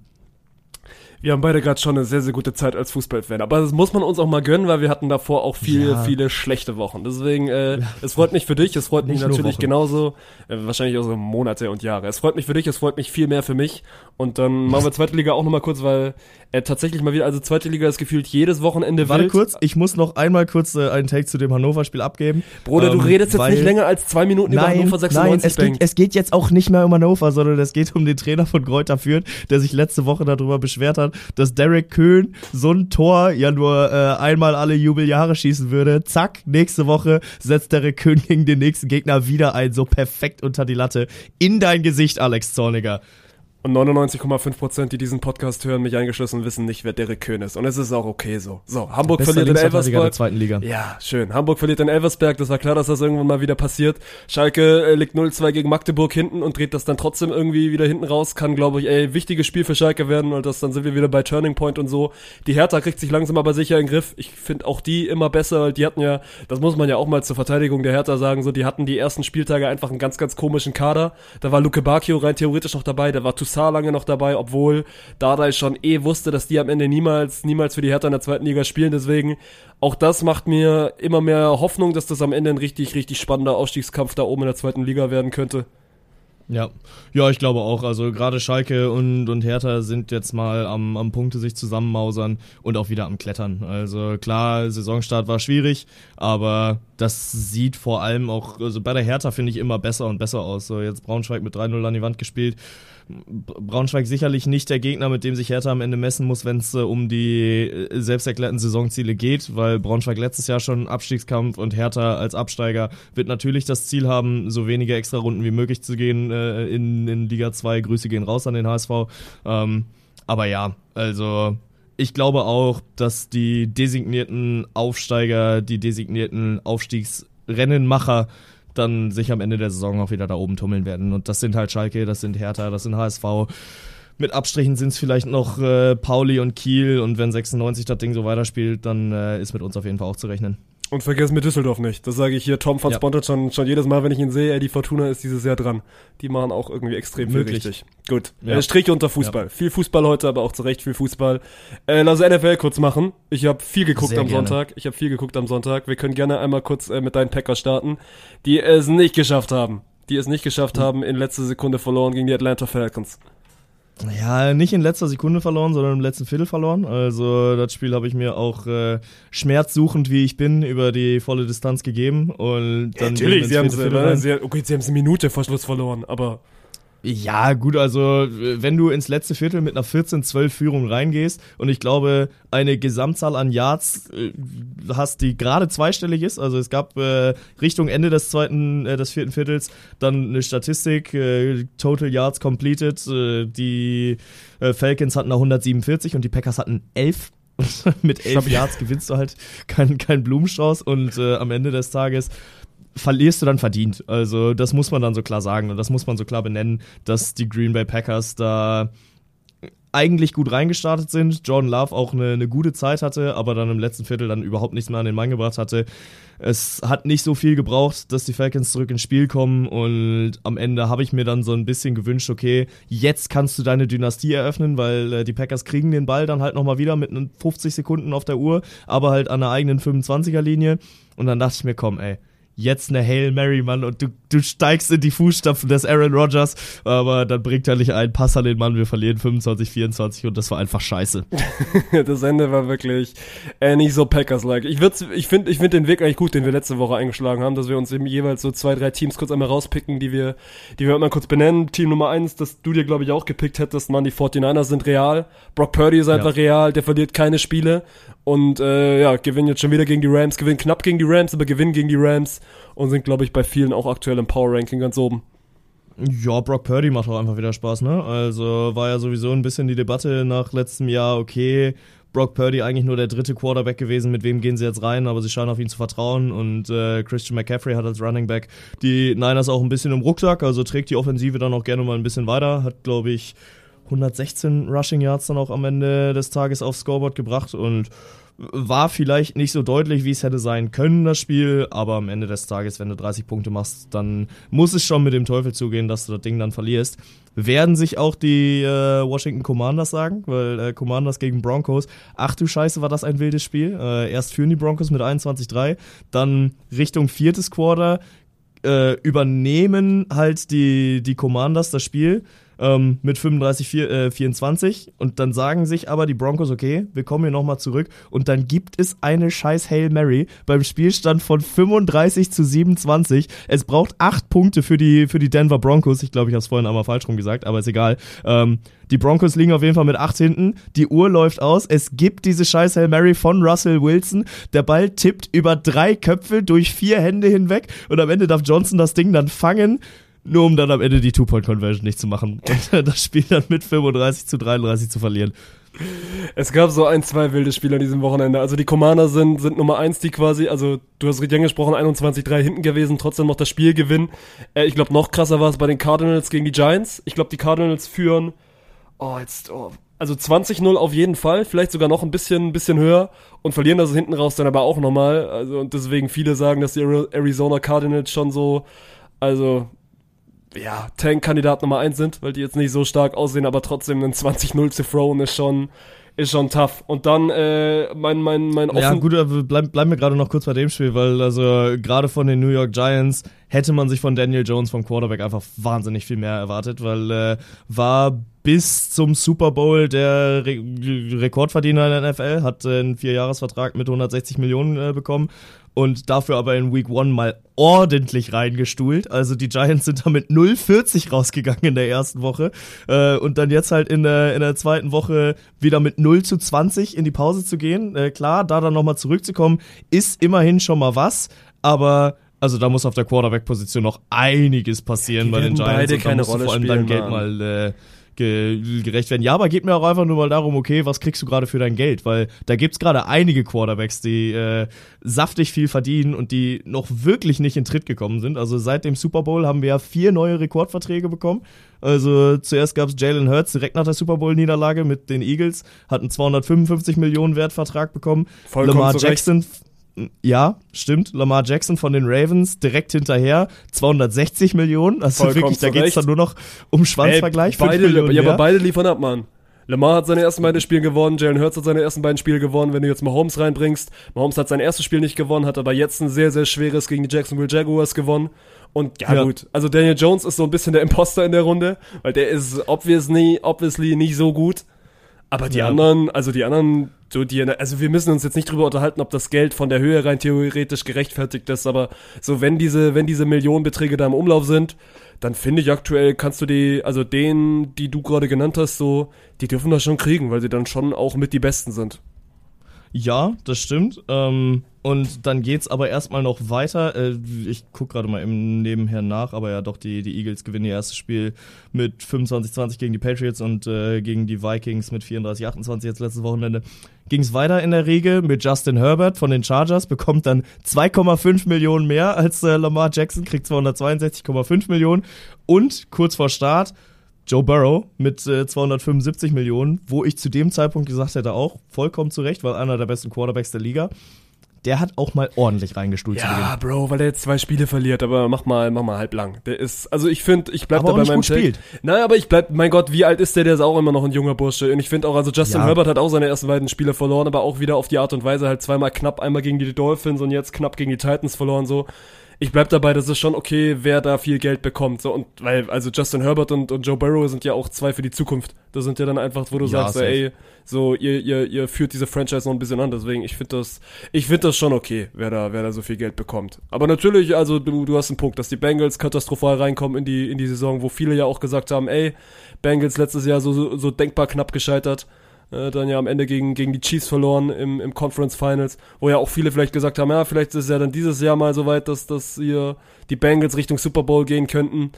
wir haben beide gerade schon eine sehr, sehr gute Zeit als Fußballfan. Aber das muss man uns auch mal gönnen, weil wir hatten davor auch viele, ja. viele schlechte Wochen. Deswegen, äh, es freut mich für dich, es freut mich natürlich genauso, äh, wahrscheinlich auch so Monate und Jahre. Es freut mich für dich, es freut mich viel mehr für mich. Und dann machen wir zweite Liga auch nochmal kurz, weil äh, tatsächlich mal wieder, also zweite Liga ist gefühlt jedes Wochenende Warte wild. kurz, ich muss noch einmal kurz äh, einen Take zu dem Hannover-Spiel abgeben. Bruder, ähm, du redest jetzt nicht länger als zwei Minuten nein, über Hannover 96. Nein, es geht, es geht, jetzt auch nicht mehr um Hannover, sondern es geht um den Trainer von Greuther Fürth, der sich letzte Woche darüber beschwert hat, dass Derek Köhn so ein Tor ja nur äh, einmal alle Jubeljahre schießen würde. Zack, nächste Woche setzt Derek Köhn gegen den nächsten Gegner wieder ein, so perfekt unter die Latte. In dein Gesicht, Alex Zorniger. Und 99,5%, die diesen Podcast hören, mich eingeschlossen, wissen nicht, wer Derek Köhn ist. Und es ist auch okay so. So, Hamburg verliert in Elversberg. Der zweiten Liga. Ja, schön. Hamburg verliert in Elversberg. Das war klar, dass das irgendwann mal wieder passiert. Schalke äh, liegt 0-2 gegen Magdeburg hinten und dreht das dann trotzdem irgendwie wieder hinten raus. Kann, glaube ich, ey, wichtiges Spiel für Schalke werden. Und das, dann sind wir wieder bei Turning Point und so. Die Hertha kriegt sich langsam aber sicher in den Griff. Ich finde auch die immer besser. Die hatten ja, das muss man ja auch mal zur Verteidigung der Hertha sagen, so, die hatten die ersten Spieltage einfach einen ganz, ganz komischen Kader. Da war Luke Bacchio rein theoretisch noch dabei. Da war Toussaint lange noch dabei obwohl Dardai schon eh wusste, dass die am Ende niemals, niemals für die Hertha in der zweiten Liga spielen. Deswegen, auch das macht mir immer mehr Hoffnung, dass das am Ende ein richtig, richtig spannender Aufstiegskampf da oben in der zweiten Liga werden könnte. Ja, ja, ich glaube auch. Also gerade Schalke und, und Hertha sind jetzt mal am, am Punkte sich zusammenmausern und auch wieder am Klettern. Also klar, Saisonstart war schwierig, aber das sieht vor allem auch, also bei der Hertha finde ich immer besser und besser aus. So jetzt Braunschweig mit 3-0 an die Wand gespielt. Braunschweig sicherlich nicht der Gegner, mit dem sich Hertha am Ende messen muss, wenn es äh, um die äh, selbsterklärten Saisonziele geht, weil Braunschweig letztes Jahr schon Abstiegskampf und Hertha als Absteiger wird natürlich das Ziel haben, so wenige extra Runden wie möglich zu gehen äh, in, in Liga 2. Grüße gehen raus an den HSV. Ähm, aber ja, also ich glaube auch, dass die designierten Aufsteiger, die designierten Aufstiegsrennenmacher dann sich am Ende der Saison auch wieder da oben tummeln werden. Und das sind halt Schalke, das sind Hertha, das sind HSV. Mit Abstrichen sind es vielleicht noch äh, Pauli und Kiel und wenn 96 das Ding so weiterspielt, dann äh, ist mit uns auf jeden Fall auch zu rechnen. Und vergessen mit Düsseldorf nicht. Das sage ich hier Tom von ja. Spontan schon, schon jedes Mal, wenn ich ihn sehe. Ey, die Fortuna ist dieses Jahr dran. Die machen auch irgendwie extrem Möglich. viel richtig. Gut. Ja. Äh, Strich unter Fußball. Ja. Viel Fußball heute, aber auch zu Recht viel Fußball. Äh, lass NFL kurz machen. Ich habe viel geguckt Sehr am gerne. Sonntag. Ich habe viel geguckt am Sonntag. Wir können gerne einmal kurz äh, mit deinen Packers starten, die es nicht geschafft haben. Die es nicht geschafft mhm. haben, in letzter Sekunde verloren gegen die Atlanta Falcons. Ja, nicht in letzter Sekunde verloren, sondern im letzten Viertel verloren. Also das Spiel habe ich mir auch äh, schmerzsuchend, wie ich bin, über die volle Distanz gegeben. Und dann ja, natürlich, sie haben es äh, okay, sie haben es eine Minute vor Schluss verloren, aber ja, gut, also wenn du ins letzte Viertel mit einer 14-12 Führung reingehst und ich glaube, eine Gesamtzahl an Yards äh, hast, die gerade zweistellig ist, also es gab äh, Richtung Ende des zweiten, äh, des vierten Viertels dann eine Statistik, äh, Total Yards completed, äh, die äh, Falcons hatten da 147 und die Packers hatten 11 mit elf Yards gewinnst du halt keinen kein Blumenstrauß und äh, am Ende des Tages verlierst du dann verdient. Also das muss man dann so klar sagen und das muss man so klar benennen, dass die Green Bay Packers da eigentlich gut reingestartet sind. Jordan Love auch eine, eine, gute Zeit hatte, aber dann im letzten Viertel dann überhaupt nichts mehr an den Mann gebracht hatte. Es hat nicht so viel gebraucht, dass die Falcons zurück ins Spiel kommen und am Ende habe ich mir dann so ein bisschen gewünscht, okay, jetzt kannst du deine Dynastie eröffnen, weil äh, die Packers kriegen den Ball dann halt nochmal wieder mit 50 Sekunden auf der Uhr, aber halt an der eigenen 25er Linie und dann dachte ich mir, komm, ey, jetzt eine Hail Mary, Mann, und du, du steigst in die Fußstapfen des Aaron Rodgers, aber dann bringt er nicht einen Pass an den Mann, wir verlieren 25, 24 und das war einfach scheiße. das Ende war wirklich äh, nicht so Packers-like. Ich, ich finde ich find den Weg eigentlich gut, den wir letzte Woche eingeschlagen haben, dass wir uns eben jeweils so zwei, drei Teams kurz einmal rauspicken, die wir, die wir mal kurz benennen. Team Nummer eins, das du dir, glaube ich, auch gepickt hättest, Mann, die 49ers sind real. Brock Purdy ist einfach ja. real, der verliert keine Spiele und äh, ja, gewinnen jetzt schon wieder gegen die Rams, gewinnen knapp gegen die Rams, aber gewinnen gegen die Rams und sind, glaube ich, bei vielen auch aktuell im Power Ranking ganz oben. Ja, Brock Purdy macht auch einfach wieder Spaß, ne? Also war ja sowieso ein bisschen die Debatte nach letztem Jahr, okay, Brock Purdy eigentlich nur der dritte Quarterback gewesen, mit wem gehen sie jetzt rein, aber sie scheinen auf ihn zu vertrauen und äh, Christian McCaffrey hat als Running Back die Niners auch ein bisschen im Rucksack, also trägt die Offensive dann auch gerne mal ein bisschen weiter, hat glaube ich 116 Rushing Yards dann auch am Ende des Tages aufs Scoreboard gebracht und war vielleicht nicht so deutlich, wie es hätte sein können, das Spiel, aber am Ende des Tages, wenn du 30 Punkte machst, dann muss es schon mit dem Teufel zugehen, dass du das Ding dann verlierst. Werden sich auch die äh, Washington Commanders sagen, weil äh, Commanders gegen Broncos, ach du Scheiße, war das ein wildes Spiel. Äh, erst führen die Broncos mit 21-3, dann Richtung viertes Quarter äh, übernehmen halt die, die Commanders das Spiel ähm, mit 35, 4, äh, 24 und dann sagen sich aber die Broncos, okay, wir kommen hier nochmal zurück und dann gibt es eine scheiß Hail Mary beim Spielstand von 35 zu 27. Es braucht acht Punkte für die, für die Denver Broncos. Ich glaube, ich habe es vorhin einmal falsch rum gesagt, aber ist egal. Ähm, die Broncos liegen auf jeden Fall mit acht hinten. Die Uhr läuft aus. Es gibt diese scheiß Hail Mary von Russell Wilson. Der Ball tippt über drei Köpfe durch vier Hände hinweg und am Ende darf Johnson das Ding dann fangen nur um dann am Ende die Two-Point-Conversion nicht zu machen und das Spiel dann mit 35 zu 33 zu verlieren. Es gab so ein, zwei wilde Spiele an diesem Wochenende. Also die Commander sind, sind Nummer eins, die quasi, also du hast richtig angesprochen, 21-3 hinten gewesen, trotzdem noch das Spiel gewinnen. Äh, ich glaube, noch krasser war es bei den Cardinals gegen die Giants. Ich glaube, die Cardinals führen, oh, jetzt, oh, also 20-0 auf jeden Fall, vielleicht sogar noch ein bisschen, ein bisschen höher und verlieren das hinten raus dann aber auch nochmal. Also, und deswegen viele sagen, dass die Arizona Cardinals schon so, also ja, Tank-Kandidat Nummer 1 sind, weil die jetzt nicht so stark aussehen, aber trotzdem ein 20-0 zu throwen ist schon, ist schon tough. Und dann äh, mein mein mein offen Ja, gut, bleiben bleib wir gerade noch kurz bei dem Spiel, weil also gerade von den New York Giants hätte man sich von Daniel Jones vom Quarterback einfach wahnsinnig viel mehr erwartet, weil äh, war bis zum Super Bowl der Re Rekordverdiener in der NFL, hat äh, einen Vierjahresvertrag mit 160 Millionen äh, bekommen und dafür aber in Week 1 mal ordentlich reingestuhlt. Also die Giants sind da mit 0,40 rausgegangen in der ersten Woche äh, und dann jetzt halt in der, in der zweiten Woche wieder mit 0 zu 20 in die Pause zu gehen. Äh, klar, da dann nochmal zurückzukommen, ist immerhin schon mal was, aber also da muss auf der Quarterback-Position noch einiges passieren bei den Giants. Beide und da keine Rolle vor allem dein Geld mal äh, gerecht werden. Ja, aber geht mir auch einfach nur mal darum, okay, was kriegst du gerade für dein Geld? Weil da gibt's gerade einige Quarterbacks, die äh, saftig viel verdienen und die noch wirklich nicht in Tritt gekommen sind. Also seit dem Super Bowl haben wir ja vier neue Rekordverträge bekommen. Also zuerst gab's Jalen Hurts direkt nach der Super Bowl-Niederlage mit den Eagles, hat einen 255 Millionen Wertvertrag bekommen. Vollkommen Lamar Jackson ja, stimmt. Lamar Jackson von den Ravens direkt hinterher. 260 Millionen. Also Vollkommen wirklich, da geht's dann nur noch um Schwanzvergleich. Ey, beide, ja, aber beide liefern ab, Mann. Lamar hat seine ersten beiden Spiele gewonnen, Jalen Hurts hat seine ersten beiden Spiele gewonnen. Wenn du jetzt Mahomes reinbringst, Mahomes hat sein erstes Spiel nicht gewonnen, hat aber jetzt ein sehr, sehr schweres gegen die Jacksonville Jaguars gewonnen. Und ja, ja, gut, also Daniel Jones ist so ein bisschen der Imposter in der Runde, weil der ist obviously, obviously nicht so gut. Aber die ja. anderen, also die anderen, so die, also wir müssen uns jetzt nicht drüber unterhalten, ob das Geld von der Höhe rein theoretisch gerechtfertigt ist, aber so wenn diese, wenn diese Millionenbeträge da im Umlauf sind, dann finde ich aktuell kannst du die, also denen, die du gerade genannt hast, so, die dürfen das schon kriegen, weil sie dann schon auch mit die Besten sind. Ja, das stimmt. Ähm, und dann geht's aber erstmal noch weiter. Äh, ich gucke gerade mal im Nebenher nach, aber ja doch, die, die Eagles gewinnen ihr erstes Spiel mit 25-20 gegen die Patriots und äh, gegen die Vikings mit 34-28 jetzt letztes Wochenende. Ging's weiter in der Regel mit Justin Herbert von den Chargers, bekommt dann 2,5 Millionen mehr als äh, Lamar Jackson, kriegt 262,5 Millionen und kurz vor Start Joe Burrow mit äh, 275 Millionen, wo ich zu dem Zeitpunkt gesagt hätte, auch vollkommen zurecht, weil einer der besten Quarterbacks der Liga der hat auch mal ordentlich reingestuhlt ja, Bro, weil er jetzt zwei Spiele verliert, aber mach mal, mach mal halb lang. Der ist, also ich finde, ich bleib aber da bei meinem gut spielt. Nein, aber ich bleib, mein Gott, wie alt ist der? Der ist auch immer noch ein junger Bursche. Und ich finde auch, also Justin ja. Herbert hat auch seine ersten beiden Spiele verloren, aber auch wieder auf die Art und Weise halt zweimal knapp, einmal gegen die Dolphins und jetzt knapp gegen die Titans verloren, so ich bleib dabei, das ist schon okay, wer da viel Geld bekommt. So, und weil, also Justin Herbert und, und Joe Burrow sind ja auch zwei für die Zukunft. Das sind ja dann einfach, wo du ja, sagst, so, ey, so, ihr, ihr, ihr führt diese Franchise noch ein bisschen an. Deswegen, ich finde das, ich finde das schon okay, wer da, wer da so viel Geld bekommt. Aber natürlich, also du, du hast einen Punkt, dass die Bengals katastrophal reinkommen in die, in die Saison, wo viele ja auch gesagt haben, ey, Bengals letztes Jahr so, so, so denkbar knapp gescheitert äh, dann ja am Ende gegen, gegen die Chiefs verloren im, im Conference Finals, wo ja auch viele vielleicht gesagt haben, ja, vielleicht ist es ja dann dieses Jahr mal so weit, dass, dass hier die Bengals Richtung Super Bowl gehen könnten.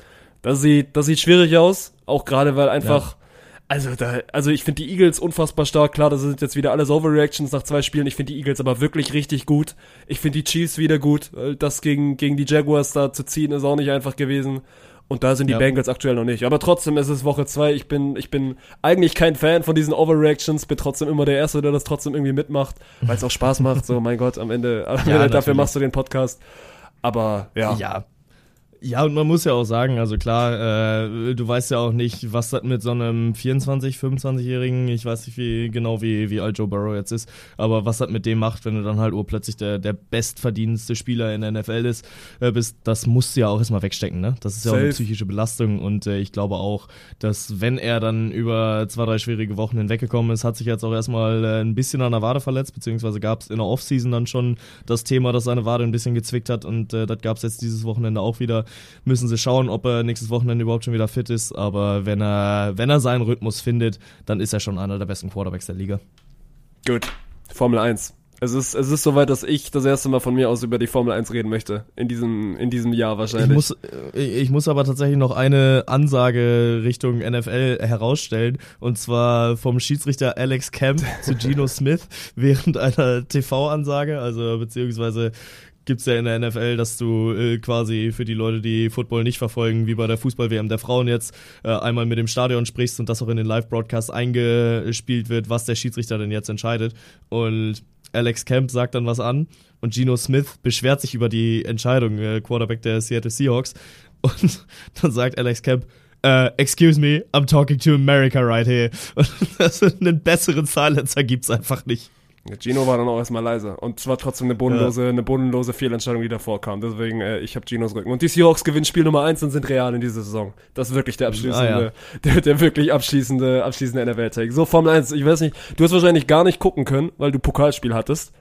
Das sieht, das sieht schwierig aus, auch gerade weil einfach, ja. also da, also ich finde die Eagles unfassbar stark, klar, das sind jetzt wieder alles Overreactions nach zwei Spielen, ich finde die Eagles aber wirklich richtig gut. Ich finde die Chiefs wieder gut, das gegen, gegen die Jaguars da zu ziehen ist auch nicht einfach gewesen. Und da sind die Ja. Bengals aktuell noch nicht. Aber trotzdem ist es Woche zwei. Ich bin, ich bin eigentlich kein Fan von diesen Overreactions, bin trotzdem immer der Erste, der das trotzdem irgendwie mitmacht, weil es auch Spaß macht. So, mein Gott, am Ende, Ende dafür machst du den Podcast. Aber ja. Ja. Ja, und man muss ja auch sagen, also klar, äh, du weißt ja auch nicht, was das mit so einem 24-, 25-Jährigen, ich weiß nicht wie genau wie, wie alt Joe Burrow jetzt ist, aber was das mit dem macht, wenn du dann halt urplötzlich der, der bestverdienendste Spieler in der NFL ist, äh, bist, das musst du ja auch erstmal wegstecken, ne? Das ist ja auch eine Safe. psychische Belastung und äh, ich glaube auch, dass wenn er dann über zwei, drei schwierige Wochen hinweggekommen ist, hat sich jetzt auch erstmal äh, ein bisschen an der Wade verletzt, beziehungsweise gab es in der Offseason dann schon das Thema, dass seine Wade ein bisschen gezwickt hat und äh, das gab es jetzt dieses Wochenende auch wieder. Müssen sie schauen, ob er nächstes Wochenende überhaupt schon wieder fit ist, aber wenn er, wenn er seinen Rhythmus findet, dann ist er schon einer der besten Quarterbacks der Liga. Gut. Formel 1. Es ist, es ist soweit, dass ich das erste Mal von mir aus über die Formel 1 reden möchte. In diesem, in diesem Jahr Ich wahrscheinlich. muss, äh, ich muss aber tatsächlich noch eine Ansage Richtung NFL herausstellen. Und zwar vom Schiedsrichter Alex Camp zu Geno Smith während einer TV-Ansage. Also beziehungsweise gibt's ja in der NFL, dass du äh, quasi für die Leute, die Football nicht verfolgen, wie bei der Fußball-WM der Frauen jetzt, äh, einmal mit dem Stadion sprichst und das auch in den Live-Broadcast eingespielt wird, was der Schiedsrichter denn jetzt entscheidet. Und Alex Camp sagt dann was an und Geno Smith beschwert sich über die Entscheidung, äh, Quarterback der Seattle Seahawks. Und dann sagt Alex Camp, äh, excuse me, I'm talking to America right here. Und das einen besseren Silencer gibt's einfach nicht. Ja, Gino war dann auch erstmal leise. Und es war trotzdem eine bodenlose, eine bodenlose Fehlentscheidung, die davor kam. Deswegen, äh, ich habe Ginos Rücken. Und die Seahawks gewinnen Spiel Nummer 1 und sind real in dieser Saison. Das ist wirklich der abschließende, Ah, ja. der, der wirklich abschließende, abschließende NFL-Tag. So, Formel 1, ich weiß nicht, du hast wahrscheinlich gar nicht gucken können, weil du Pokalspiel hattest.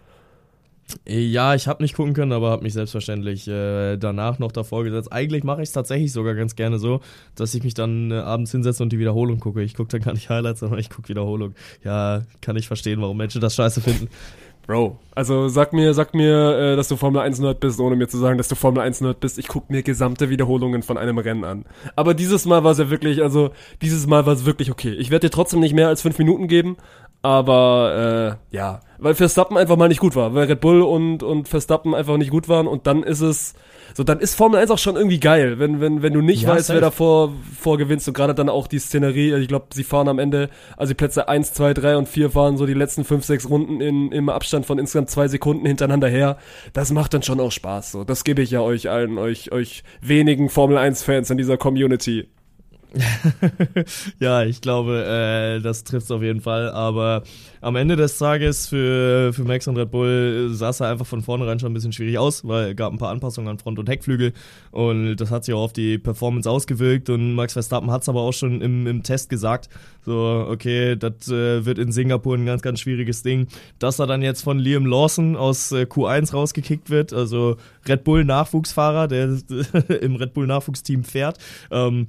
Ja, ich habe nicht gucken können, aber habe mich selbstverständlich äh, danach noch davor gesetzt. Eigentlich mache ich es tatsächlich sogar ganz gerne so, dass ich mich dann äh, abends hinsetze und die Wiederholung gucke. Ich gucke dann gar nicht Highlights, sondern ich gucke Wiederholung. Ja, kann ich verstehen, warum Menschen das scheiße finden. Bro, also sag mir, sag mir, äh, dass du Formel 1 Nerd bist, ohne mir zu sagen, dass du Formel 1 Nerd bist. Ich guck mir gesamte Wiederholungen von einem Rennen an. Aber dieses Mal war es ja wirklich, also dieses Mal war es wirklich okay. Ich werde dir trotzdem nicht mehr als fünf Minuten geben, aber äh, ja, weil Verstappen einfach mal nicht gut war, weil Red Bull und und Verstappen einfach nicht gut waren und dann ist es so, dann ist Formel 1 auch schon irgendwie geil, wenn wenn wenn du nicht Ja, weißt, safe. wer davor vorgewinnst und gerade dann auch die Szenerie, ich glaube, sie fahren am Ende, also die Plätze 1, 2, 3 und 4 fahren so die letzten 5, 6 Runden in, im Abstand von insgesamt zwei Sekunden hintereinander her. Das macht dann schon auch Spaß. So, das gebe ich ja euch allen, euch, euch wenigen Formel 1 Fans in dieser Community. ja, ich glaube, äh, das trifft auf jeden Fall. Aber am Ende des Tages für, für Max und Red Bull sah es einfach von vornherein schon ein bisschen schwierig aus, weil es gab ein paar Anpassungen an Front- und Heckflügel und das hat sich auch auf die Performance ausgewirkt und Max Verstappen hat es aber auch schon im, im Test gesagt, so, okay, das äh, wird in Singapur ein ganz, ganz schwieriges Ding. Dass er dann jetzt von Liam Lawson aus äh, Q1 rausgekickt wird, also Red Bull Nachwuchsfahrer, der im Red Bull Nachwuchsteam fährt, ähm,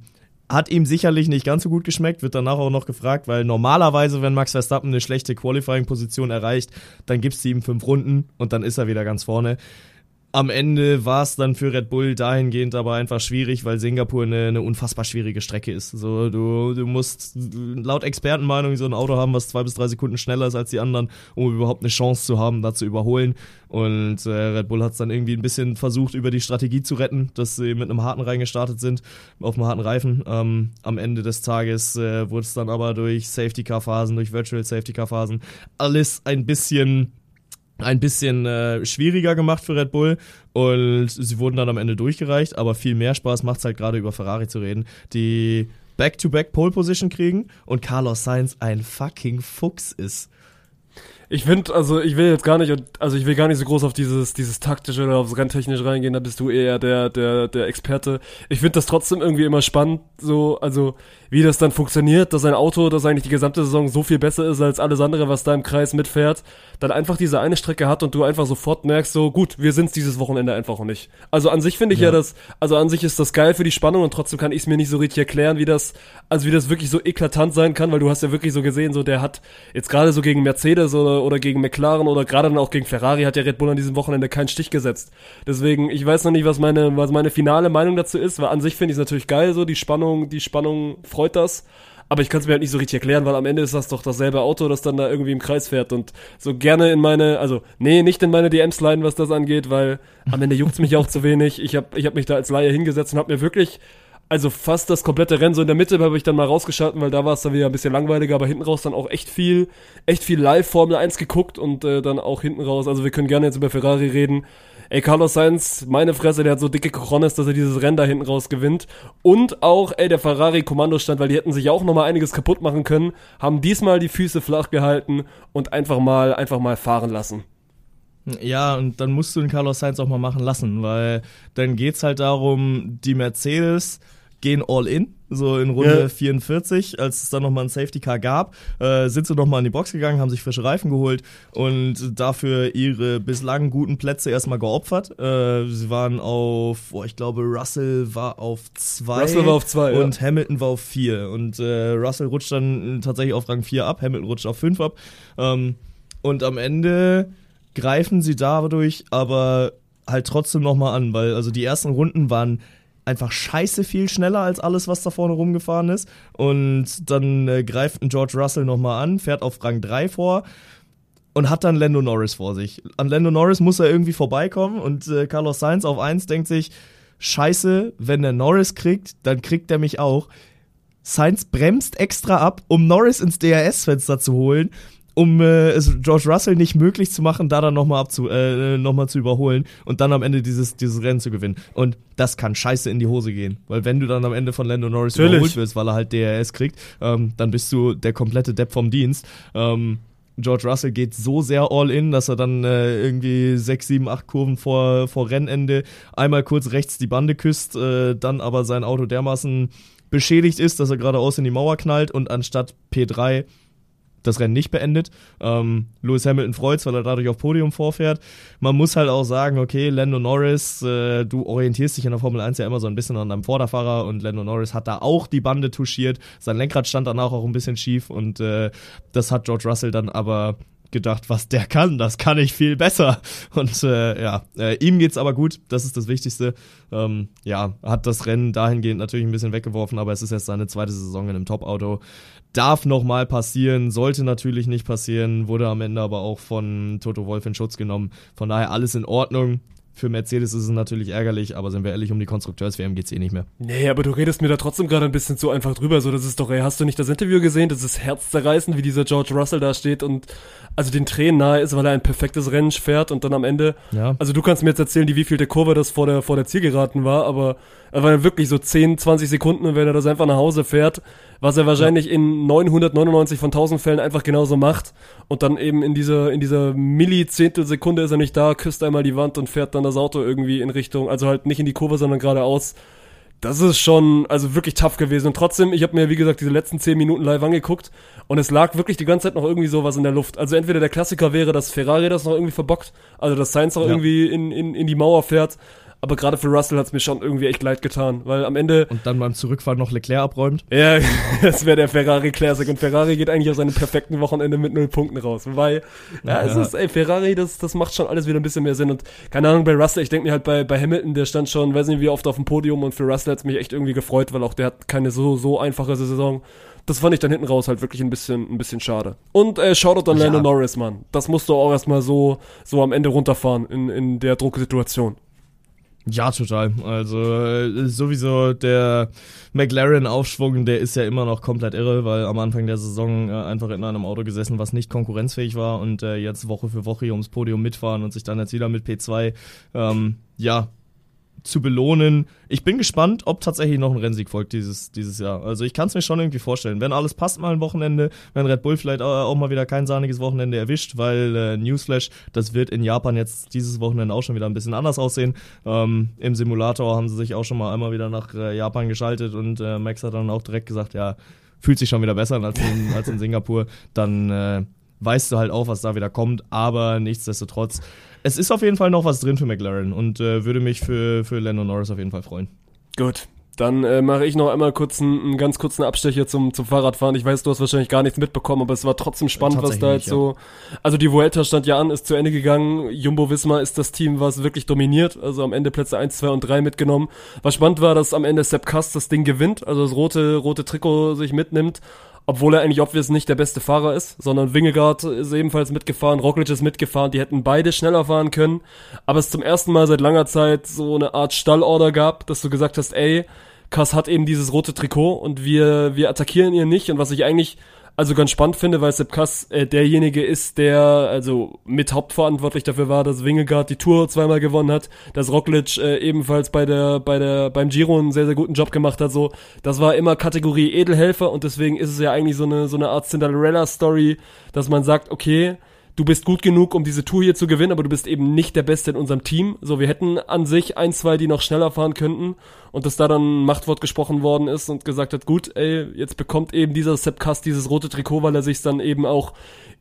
hat ihm sicherlich nicht ganz so gut geschmeckt, wird danach auch noch gefragt, weil normalerweise, wenn Max Verstappen eine schlechte Qualifying-Position erreicht, dann gibst du ihm fünf Runden und dann ist er wieder ganz vorne. Am Ende war es dann für Red Bull dahingehend aber einfach schwierig, weil Singapur eine, eine unfassbar schwierige Strecke ist. So, du, du musst laut Expertenmeinung so ein Auto haben, was zwei bis drei Sekunden schneller ist als die anderen, um überhaupt eine Chance zu haben, da zu überholen. Und äh, Red Bull hat es dann irgendwie ein bisschen versucht, über die Strategie zu retten, dass sie mit einem harten Reihen gestartet sind, auf einem harten Reifen. Ähm, am Ende des Tages äh, wurde es dann aber durch Safety-Car-Phasen, durch Virtual Safety-Car-Phasen alles ein bisschen ein bisschen äh, schwieriger gemacht für Red Bull und sie wurden dann am Ende durchgereicht, aber viel mehr Spaß macht es halt gerade über Ferrari zu reden, die Back-to-Back Pole Position kriegen und Carlos Sainz ein fucking Fuchs ist. Ich finde, also ich will jetzt gar nicht, also ich will gar nicht so groß auf dieses, dieses taktische oder aufs Renntechnische reingehen, da bist du eher der, der, der Experte. Ich finde das trotzdem irgendwie immer spannend, so, also wie das dann funktioniert, dass ein Auto, das eigentlich die gesamte Saison so viel besser ist als alles andere, was da im Kreis mitfährt, dann einfach diese eine Strecke hat und du einfach sofort merkst, so gut, wir sind's dieses Wochenende einfach nicht. Also an sich finde ich ja. Ja. das, also an sich ist das geil für die Spannung und trotzdem kann ich es mir nicht so richtig erklären, wie das, also wie das wirklich so eklatant sein kann, weil du hast ja wirklich so gesehen, so der hat jetzt gerade so gegen Mercedes oder, oder gegen McLaren oder gerade dann auch gegen Ferrari hat ja Red Bull an diesem Wochenende keinen Stich gesetzt. Deswegen, ich weiß noch nicht, was meine, was meine finale Meinung dazu ist, weil an sich finde ich es natürlich geil, so die Spannung, die Spannung freut das. Aber ich kann es mir halt nicht so richtig erklären, weil am Ende ist das doch dasselbe Auto, das dann da irgendwie im Kreis fährt und so gerne in meine, also nee, nicht in meine DMs leiden, was das angeht, weil am Ende juckt's mich auch zu wenig. Ich habe ich hab mich da als Laie hingesetzt und habe mir wirklich also fast das komplette Rennen so in der Mitte habe ich dann mal rausgeschalten, weil da war es dann wieder ein bisschen langweiliger, aber hinten raus dann auch echt viel, echt viel Live Formel 1 geguckt und äh, dann auch hinten raus. Also wir können gerne jetzt über Ferrari reden. Ey, Carlos Sainz, meine Fresse, der hat so dicke Cojones, dass er dieses Rennen da hinten raus gewinnt. Und auch, ey, der Ferrari-Kommandostand, weil die hätten sich auch nochmal einiges kaputt machen können, haben diesmal die Füße flach gehalten und einfach mal, einfach mal fahren lassen. Ja, und dann musst du den Carlos Sainz auch mal machen lassen, weil dann geht's halt darum, die Mercedes gehen all in, so in Runde ja. 44, als es dann nochmal ein Safety Car gab, äh, sind sie nochmal in die Box gegangen, haben sich frische Reifen geholt und dafür ihre bislang guten Plätze erstmal geopfert. Äh, sie waren auf, oh, ich glaube, Russell war auf zwei. Russell war auf zwei, Und ja. Hamilton war auf vier. Und äh, Russell rutscht dann tatsächlich auf Rang 4 ab, Hamilton rutscht auf 5 ab. Ähm, und am Ende greifen sie dadurch aber halt trotzdem nochmal an, weil also die ersten Runden waren einfach scheiße viel schneller als alles, was da vorne rumgefahren ist. Und dann äh, greift ein George Russell nochmal an, fährt auf Rang 3 vor und hat dann Lando Norris vor sich. An Lando Norris muss er irgendwie vorbeikommen und äh, Carlos Sainz auf 1 denkt sich, scheiße, wenn der Norris kriegt, dann kriegt er mich auch. Sainz bremst extra ab, um Norris ins DRS-Fenster zu holen um äh, es George Russell nicht möglich zu machen, da dann nochmal abzu, äh, noch zu überholen und dann am Ende dieses, dieses Rennen zu gewinnen. Und das kann scheiße in die Hose gehen. Weil wenn du dann am Ende von Lando Norris Natürlich. überholt wirst, weil er halt DRS kriegt, ähm, dann bist du der komplette Depp vom Dienst. Ähm, George Russell geht so sehr all in, dass er dann äh, irgendwie sechs, sieben, acht Kurven vor, vor Rennende einmal kurz rechts die Bande küsst, äh, dann aber sein Auto dermaßen beschädigt ist, dass er geradeaus in die Mauer knallt und anstatt P3 das Rennen nicht beendet. Ähm, Lewis Hamilton freut weil er dadurch auf Podium vorfährt. Man muss halt auch sagen, okay, Lando Norris, äh, du orientierst dich in der Formel 1 ja immer so ein bisschen an deinem Vorderfahrer und Lando Norris hat da auch die Bande touchiert. Sein Lenkrad stand danach auch ein bisschen schief und äh, das hat George Russell dann aber gedacht, was der kann, das kann ich viel besser. Und äh, ja, äh, ihm geht's aber gut, das ist das Wichtigste. Ähm, ja, hat das Rennen dahingehend natürlich ein bisschen weggeworfen, aber es ist jetzt seine zweite Saison in einem Top-Auto darf nochmal passieren, sollte natürlich nicht passieren, wurde am Ende aber auch von Toto Wolf in Schutz genommen. Von daher alles in Ordnung. Für Mercedes ist es natürlich ärgerlich, aber sind wir ehrlich, um die Konstrukteurs-WM geht es eh nicht mehr. Nee, aber du redest mir da trotzdem gerade ein bisschen zu einfach drüber. So, das ist doch, ey, hast du nicht das Interview gesehen? Das ist herzzerreißend, wie dieser George Russell da steht und also den Tränen nahe ist, weil er ein perfektes Rennen fährt und dann am Ende. Ja. Also du kannst mir jetzt erzählen, die wievielte Kurve das vor der, vor der Zielgeraden war, aber er war wirklich so 10, 20 Sekunden, wenn er das einfach nach Hause fährt was er wahrscheinlich ja. in 999 von 1000 Fällen einfach genauso macht und dann eben in dieser in dieser Millizehntelsekunde ist er nicht da, küsst einmal die Wand und fährt dann das Auto irgendwie in Richtung, also halt nicht in die Kurve, sondern geradeaus. Das ist schon, also wirklich tough gewesen. Und trotzdem, ich habe mir, wie gesagt, diese letzten 10 Minuten live angeguckt und es lag wirklich die ganze Zeit noch irgendwie sowas in der Luft. Also entweder der Klassiker wäre, dass Ferrari das noch irgendwie verbockt, also dass Sainz noch ja. irgendwie in, in, in die Mauer fährt, aber gerade für Russell hat es mir schon irgendwie echt leid getan, weil am Ende. Und dann beim Zurückfahren noch Leclerc abräumt. Ja, das wäre der Ferrari Classic. Und Ferrari geht eigentlich aus seinem perfekten Wochenende mit null Punkten raus. Weil, ja, ja, es ist, ey, Ferrari, das, das macht schon alles wieder ein bisschen mehr Sinn. Und keine Ahnung, bei Russell, ich denke mir halt bei, bei Hamilton, der stand schon, weiß nicht wie oft auf dem Podium und für Russell hat es mich echt irgendwie gefreut, weil auch der hat keine so, so einfache Saison. Das fand ich dann hinten raus halt wirklich ein bisschen, ein bisschen schade. Und äh, Shoutout an ja. Lando Norris, Mann. Das musst du auch erstmal so, so am Ende runterfahren in, in der Drucksituation. Ja, total. Also äh, sowieso der McLaren-Aufschwung, der ist ja immer noch komplett irre, weil am Anfang der Saison äh, einfach in einem Auto gesessen, was nicht konkurrenzfähig war und äh, jetzt Woche für Woche hier ums Podium mitfahren und sich dann jetzt wieder mit P2 ähm, ja zu belohnen. Ich bin gespannt, ob tatsächlich noch ein Rennsieg folgt dieses, dieses Jahr. Also ich kann es mir schon irgendwie vorstellen. Wenn alles passt mal ein Wochenende, wenn Red Bull vielleicht auch mal wieder kein sahniges Wochenende erwischt, weil äh, Newsflash, das wird in Japan jetzt dieses Wochenende auch schon wieder ein bisschen anders aussehen. Ähm, Im Simulator haben sie sich auch schon mal einmal wieder nach äh, Japan geschaltet und äh, Max hat dann auch direkt gesagt, ja, fühlt sich schon wieder besser als in, als in Singapur. Dann äh, weißt du halt auch, was da wieder kommt, aber nichtsdestotrotz es ist auf jeden Fall noch was drin für McLaren und äh, würde mich für, für Lando Norris auf jeden Fall freuen. Gut. Dann äh, mache ich noch einmal kurz einen, einen, ganz kurzen Abstecher zum, zum Fahrradfahren. Ich weiß, du hast wahrscheinlich gar nichts mitbekommen, aber es war trotzdem spannend, was da jetzt ja. so. Also die Vuelta stand ja an, ist zu Ende gegangen. Jumbo Visma ist das Team, was wirklich dominiert. Also am Ende Plätze 1, 2 und 3 mitgenommen. Was spannend war, dass am Ende Sepp Kast das Ding gewinnt, also das rote, rote Trikot sich mitnimmt obwohl er eigentlich obvious nicht der beste Fahrer ist, sondern Wingegaard ist ebenfalls mitgefahren, Roglic ist mitgefahren, die hätten beide schneller fahren können, aber es zum ersten Mal seit langer Zeit so eine Art Stallorder gab, dass du gesagt hast, ey, Kass hat eben dieses rote Trikot und wir, wir attackieren ihn nicht. Und was ich eigentlich also ganz spannend finde, weil Sepp Kass äh, derjenige ist, der also mit hauptverantwortlich dafür war, dass Wingegaard die Tour zweimal gewonnen hat, dass Roglic äh, ebenfalls bei der bei der beim Giro einen sehr sehr guten Job gemacht hat. So, das war immer Kategorie Edelhelfer und deswegen ist es ja eigentlich so eine so eine Art Cinderella Story, dass man sagt, okay, du bist gut genug, um diese Tour hier zu gewinnen, aber du bist eben nicht der Beste in unserem Team. So, wir hätten an sich ein, zwei, die noch schneller fahren könnten und dass da dann ein Machtwort gesprochen worden ist und gesagt hat, gut, ey, jetzt bekommt eben dieser Sepp Kass dieses rote Trikot, weil er sich dann eben auch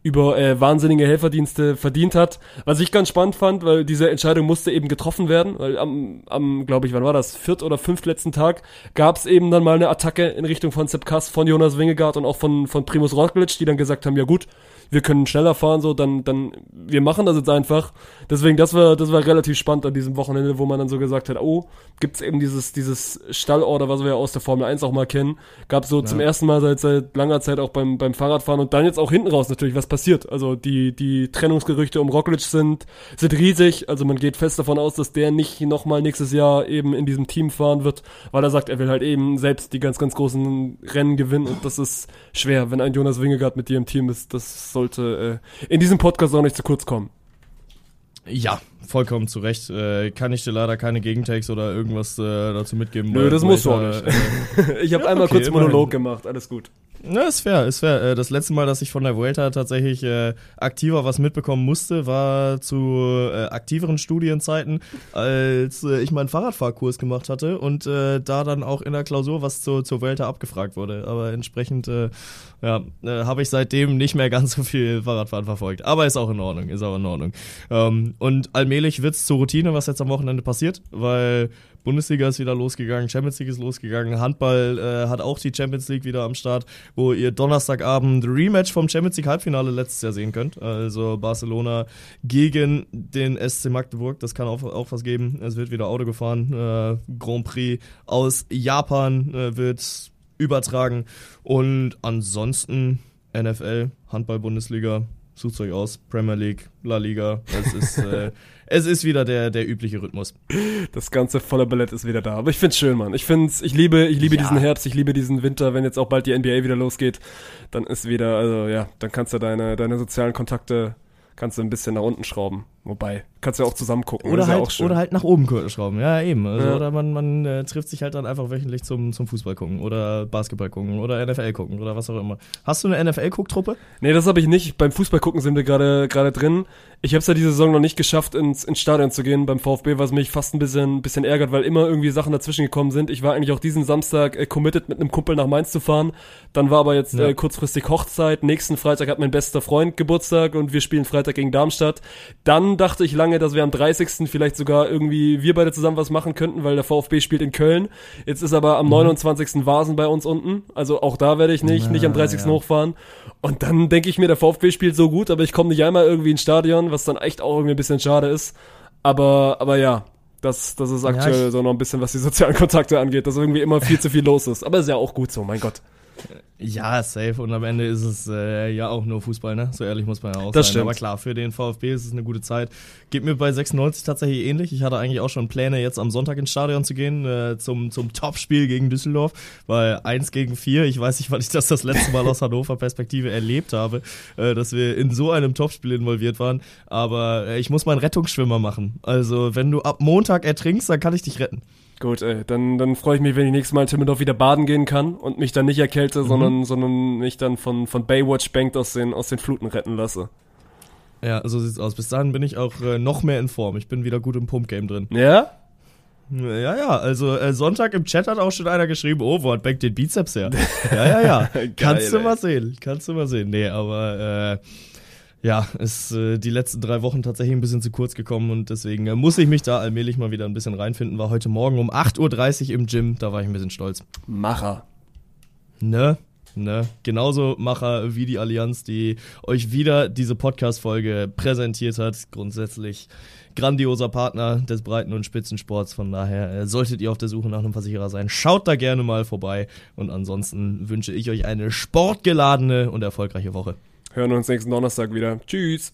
über äh, wahnsinnige Helferdienste verdient hat. Was ich ganz spannend fand, weil diese Entscheidung musste eben getroffen werden, weil am, am glaube ich, wann war das, viert oder fünftletzten Tag gab es eben dann mal eine Attacke in Richtung von Sepp Kass, von Jonas Wingegaard und auch von, von Primus Roglic, die dann gesagt haben, ja gut, wir können schneller fahren, so, dann, dann, wir machen das jetzt einfach. Deswegen, das war, das war relativ spannend an diesem Wochenende, wo man dann so gesagt hat, oh, gibt's eben dieses, dieses Stallorder, was wir ja aus der Formel 1 auch mal kennen, gab so ja. zum ersten Mal seit, seit langer Zeit auch beim, beim Fahrradfahren und dann jetzt auch hinten raus natürlich, was passiert. Also die, die Trennungsgerüchte um Roglic sind, sind riesig, also man geht fest davon aus, dass der nicht nochmal nächstes Jahr eben in diesem Team fahren wird, weil er sagt, er will halt eben selbst die ganz, ganz großen Rennen gewinnen und das ist schwer, wenn ein Jonas Wingegaard mit dir im Team ist, das sollte äh, in diesem Podcast auch nicht zu kurz kommen. Ja, vollkommen zu Recht. Äh, kann ich dir leider keine Gegentakes oder irgendwas äh, dazu mitgeben. Nö, das musst du auch nicht. Äh, ich habe ja, einmal okay, kurz Monolog immerhin. gemacht, alles gut. Ja, ist fair, ist fair. Äh, das letzte Mal, dass ich von der Vuelta tatsächlich äh, aktiver was mitbekommen musste, war zu äh, aktiveren Studienzeiten, als äh, ich meinen Fahrradfahrkurs gemacht hatte und äh, da dann auch in der Klausur was zu, zur Vuelta abgefragt wurde. Aber entsprechend ja, habe ich seitdem nicht mehr ganz so viel Fahrradfahren verfolgt. Aber ist auch in Ordnung, ist auch in Ordnung. Ähm, und allmählich wird's zur Routine, was jetzt am Wochenende passiert, weil Bundesliga ist wieder losgegangen, Champions League ist losgegangen, Handball äh, hat auch die Champions League wieder am Start, wo ihr Donnerstagabend Rematch vom Champions League Halbfinale letztes Jahr sehen könnt. Also Barcelona gegen den SC Magdeburg, das kann auch, auch was geben. Es wird wieder Auto gefahren. Äh, Grand Prix aus Japan äh, wird übertragen. Und ansonsten NFL, Handball-Bundesliga, sucht euch aus, Premier League, La Liga. Es ist äh, es ist wieder der, der übliche Rhythmus. Das ganze volle Ballett ist wieder da. Aber ich find's schön, Mann. Ich find's, ich liebe, ich liebe ja. diesen Herbst, ich liebe diesen Winter. Wenn jetzt auch bald die NBA wieder losgeht, dann ist wieder, also ja, dann kannst du deine, deine sozialen Kontakte kannst du ein bisschen nach unten schrauben. Wobei, kannst du ja auch zusammen gucken. Oder, halt, ja oder halt nach oben schrauben. Ja, eben. Also, ja. Oder man, man äh, trifft sich halt dann einfach wöchentlich zum, zum Fußball gucken oder Basketball gucken oder NFL gucken oder was auch immer. Hast du eine NFL-Gucktruppe? Nee, das habe ich nicht. Beim Fußball gucken sind wir gerade gerade drin. Ich habe es ja diese Saison noch nicht geschafft, ins, ins Stadion zu gehen beim VfB, was mich fast ein bisschen, bisschen ärgert, weil immer irgendwie Sachen dazwischen gekommen sind. Ich war eigentlich auch diesen Samstag äh, committed, mit einem Kumpel nach Mainz zu fahren. Dann war aber jetzt ja. äh, kurzfristig Hochzeit. Nächsten Freitag hat mein bester Freund Geburtstag und wir spielen Freitag gegen Darmstadt. Dann dachte ich lange, dass wir am 30. vielleicht sogar irgendwie wir beide zusammen was machen könnten, weil der VfB spielt in Köln. Jetzt ist aber am mhm. 29. Vasen bei uns unten. Also auch da werde ich nicht, ja, nicht am 30. Ja. hochfahren. Und dann denke ich mir, der VfB spielt so gut, aber ich komme nicht einmal irgendwie ins Stadion, was dann echt auch irgendwie ein bisschen schade ist. Aber, aber ja, das, das ist aktuell ja, so noch ein bisschen, was die sozialen Kontakte angeht, dass irgendwie immer viel zu viel los ist. Aber ist ja auch gut so, mein Gott. Ja, safe. Und am Ende ist es äh, ja auch nur Fußball, ne? So ehrlich muss man ja auch das sein. Stimmt. Aber klar, für den VfB ist es eine gute Zeit. Geht mir bei 96 tatsächlich ähnlich. Ich hatte eigentlich auch schon Pläne, jetzt am Sonntag ins Stadion zu gehen, äh, zum, zum Topspiel gegen Düsseldorf. Weil 1 gegen 4, ich weiß nicht, wann ich das das letzte Mal aus Hannover Perspektive erlebt habe, äh, dass wir in so einem Topspiel involviert waren. Aber äh, ich muss meinen Rettungsschwimmer machen. Also, wenn du ab Montag ertrinkst, dann kann ich dich retten. Gut, ey, dann, dann freue ich mich, wenn ich nächstes Mal in Timmendorf wieder baden gehen kann und mich dann nicht erkälte, mhm. sondern, sondern mich dann von, von Baywatch Bank aus den, aus den Fluten retten lasse. Ja, so sieht's aus. Bis dahin bin ich auch äh, noch mehr in Form. Ich bin wieder gut im Pump-Game drin. Ja? Ja, ja, also äh, Sonntag im Chat hat auch schon einer geschrieben, oh, wo hat Bank den Bizeps her? ja, ja, ja. Kannst du ey. mal sehen. Kannst du mal sehen. Nee, aber äh, ja, ist äh, die letzten drei Wochen tatsächlich ein bisschen zu kurz gekommen und deswegen äh, muss ich mich da allmählich mal wieder ein bisschen reinfinden. War heute Morgen um 8.30 Uhr im Gym, da war ich ein bisschen stolz. Macher. Ne? Ne? Genauso Macher wie die Allianz, die euch wieder diese Podcast-Folge präsentiert hat. Grundsätzlich grandioser Partner des Breiten- und Spitzensports. Von daher äh, solltet ihr auf der Suche nach einem Versicherer sein, schaut da gerne mal vorbei. Und ansonsten wünsche ich euch eine sportgeladene und erfolgreiche Woche hören uns nächsten Donnerstag wieder. Tschüss.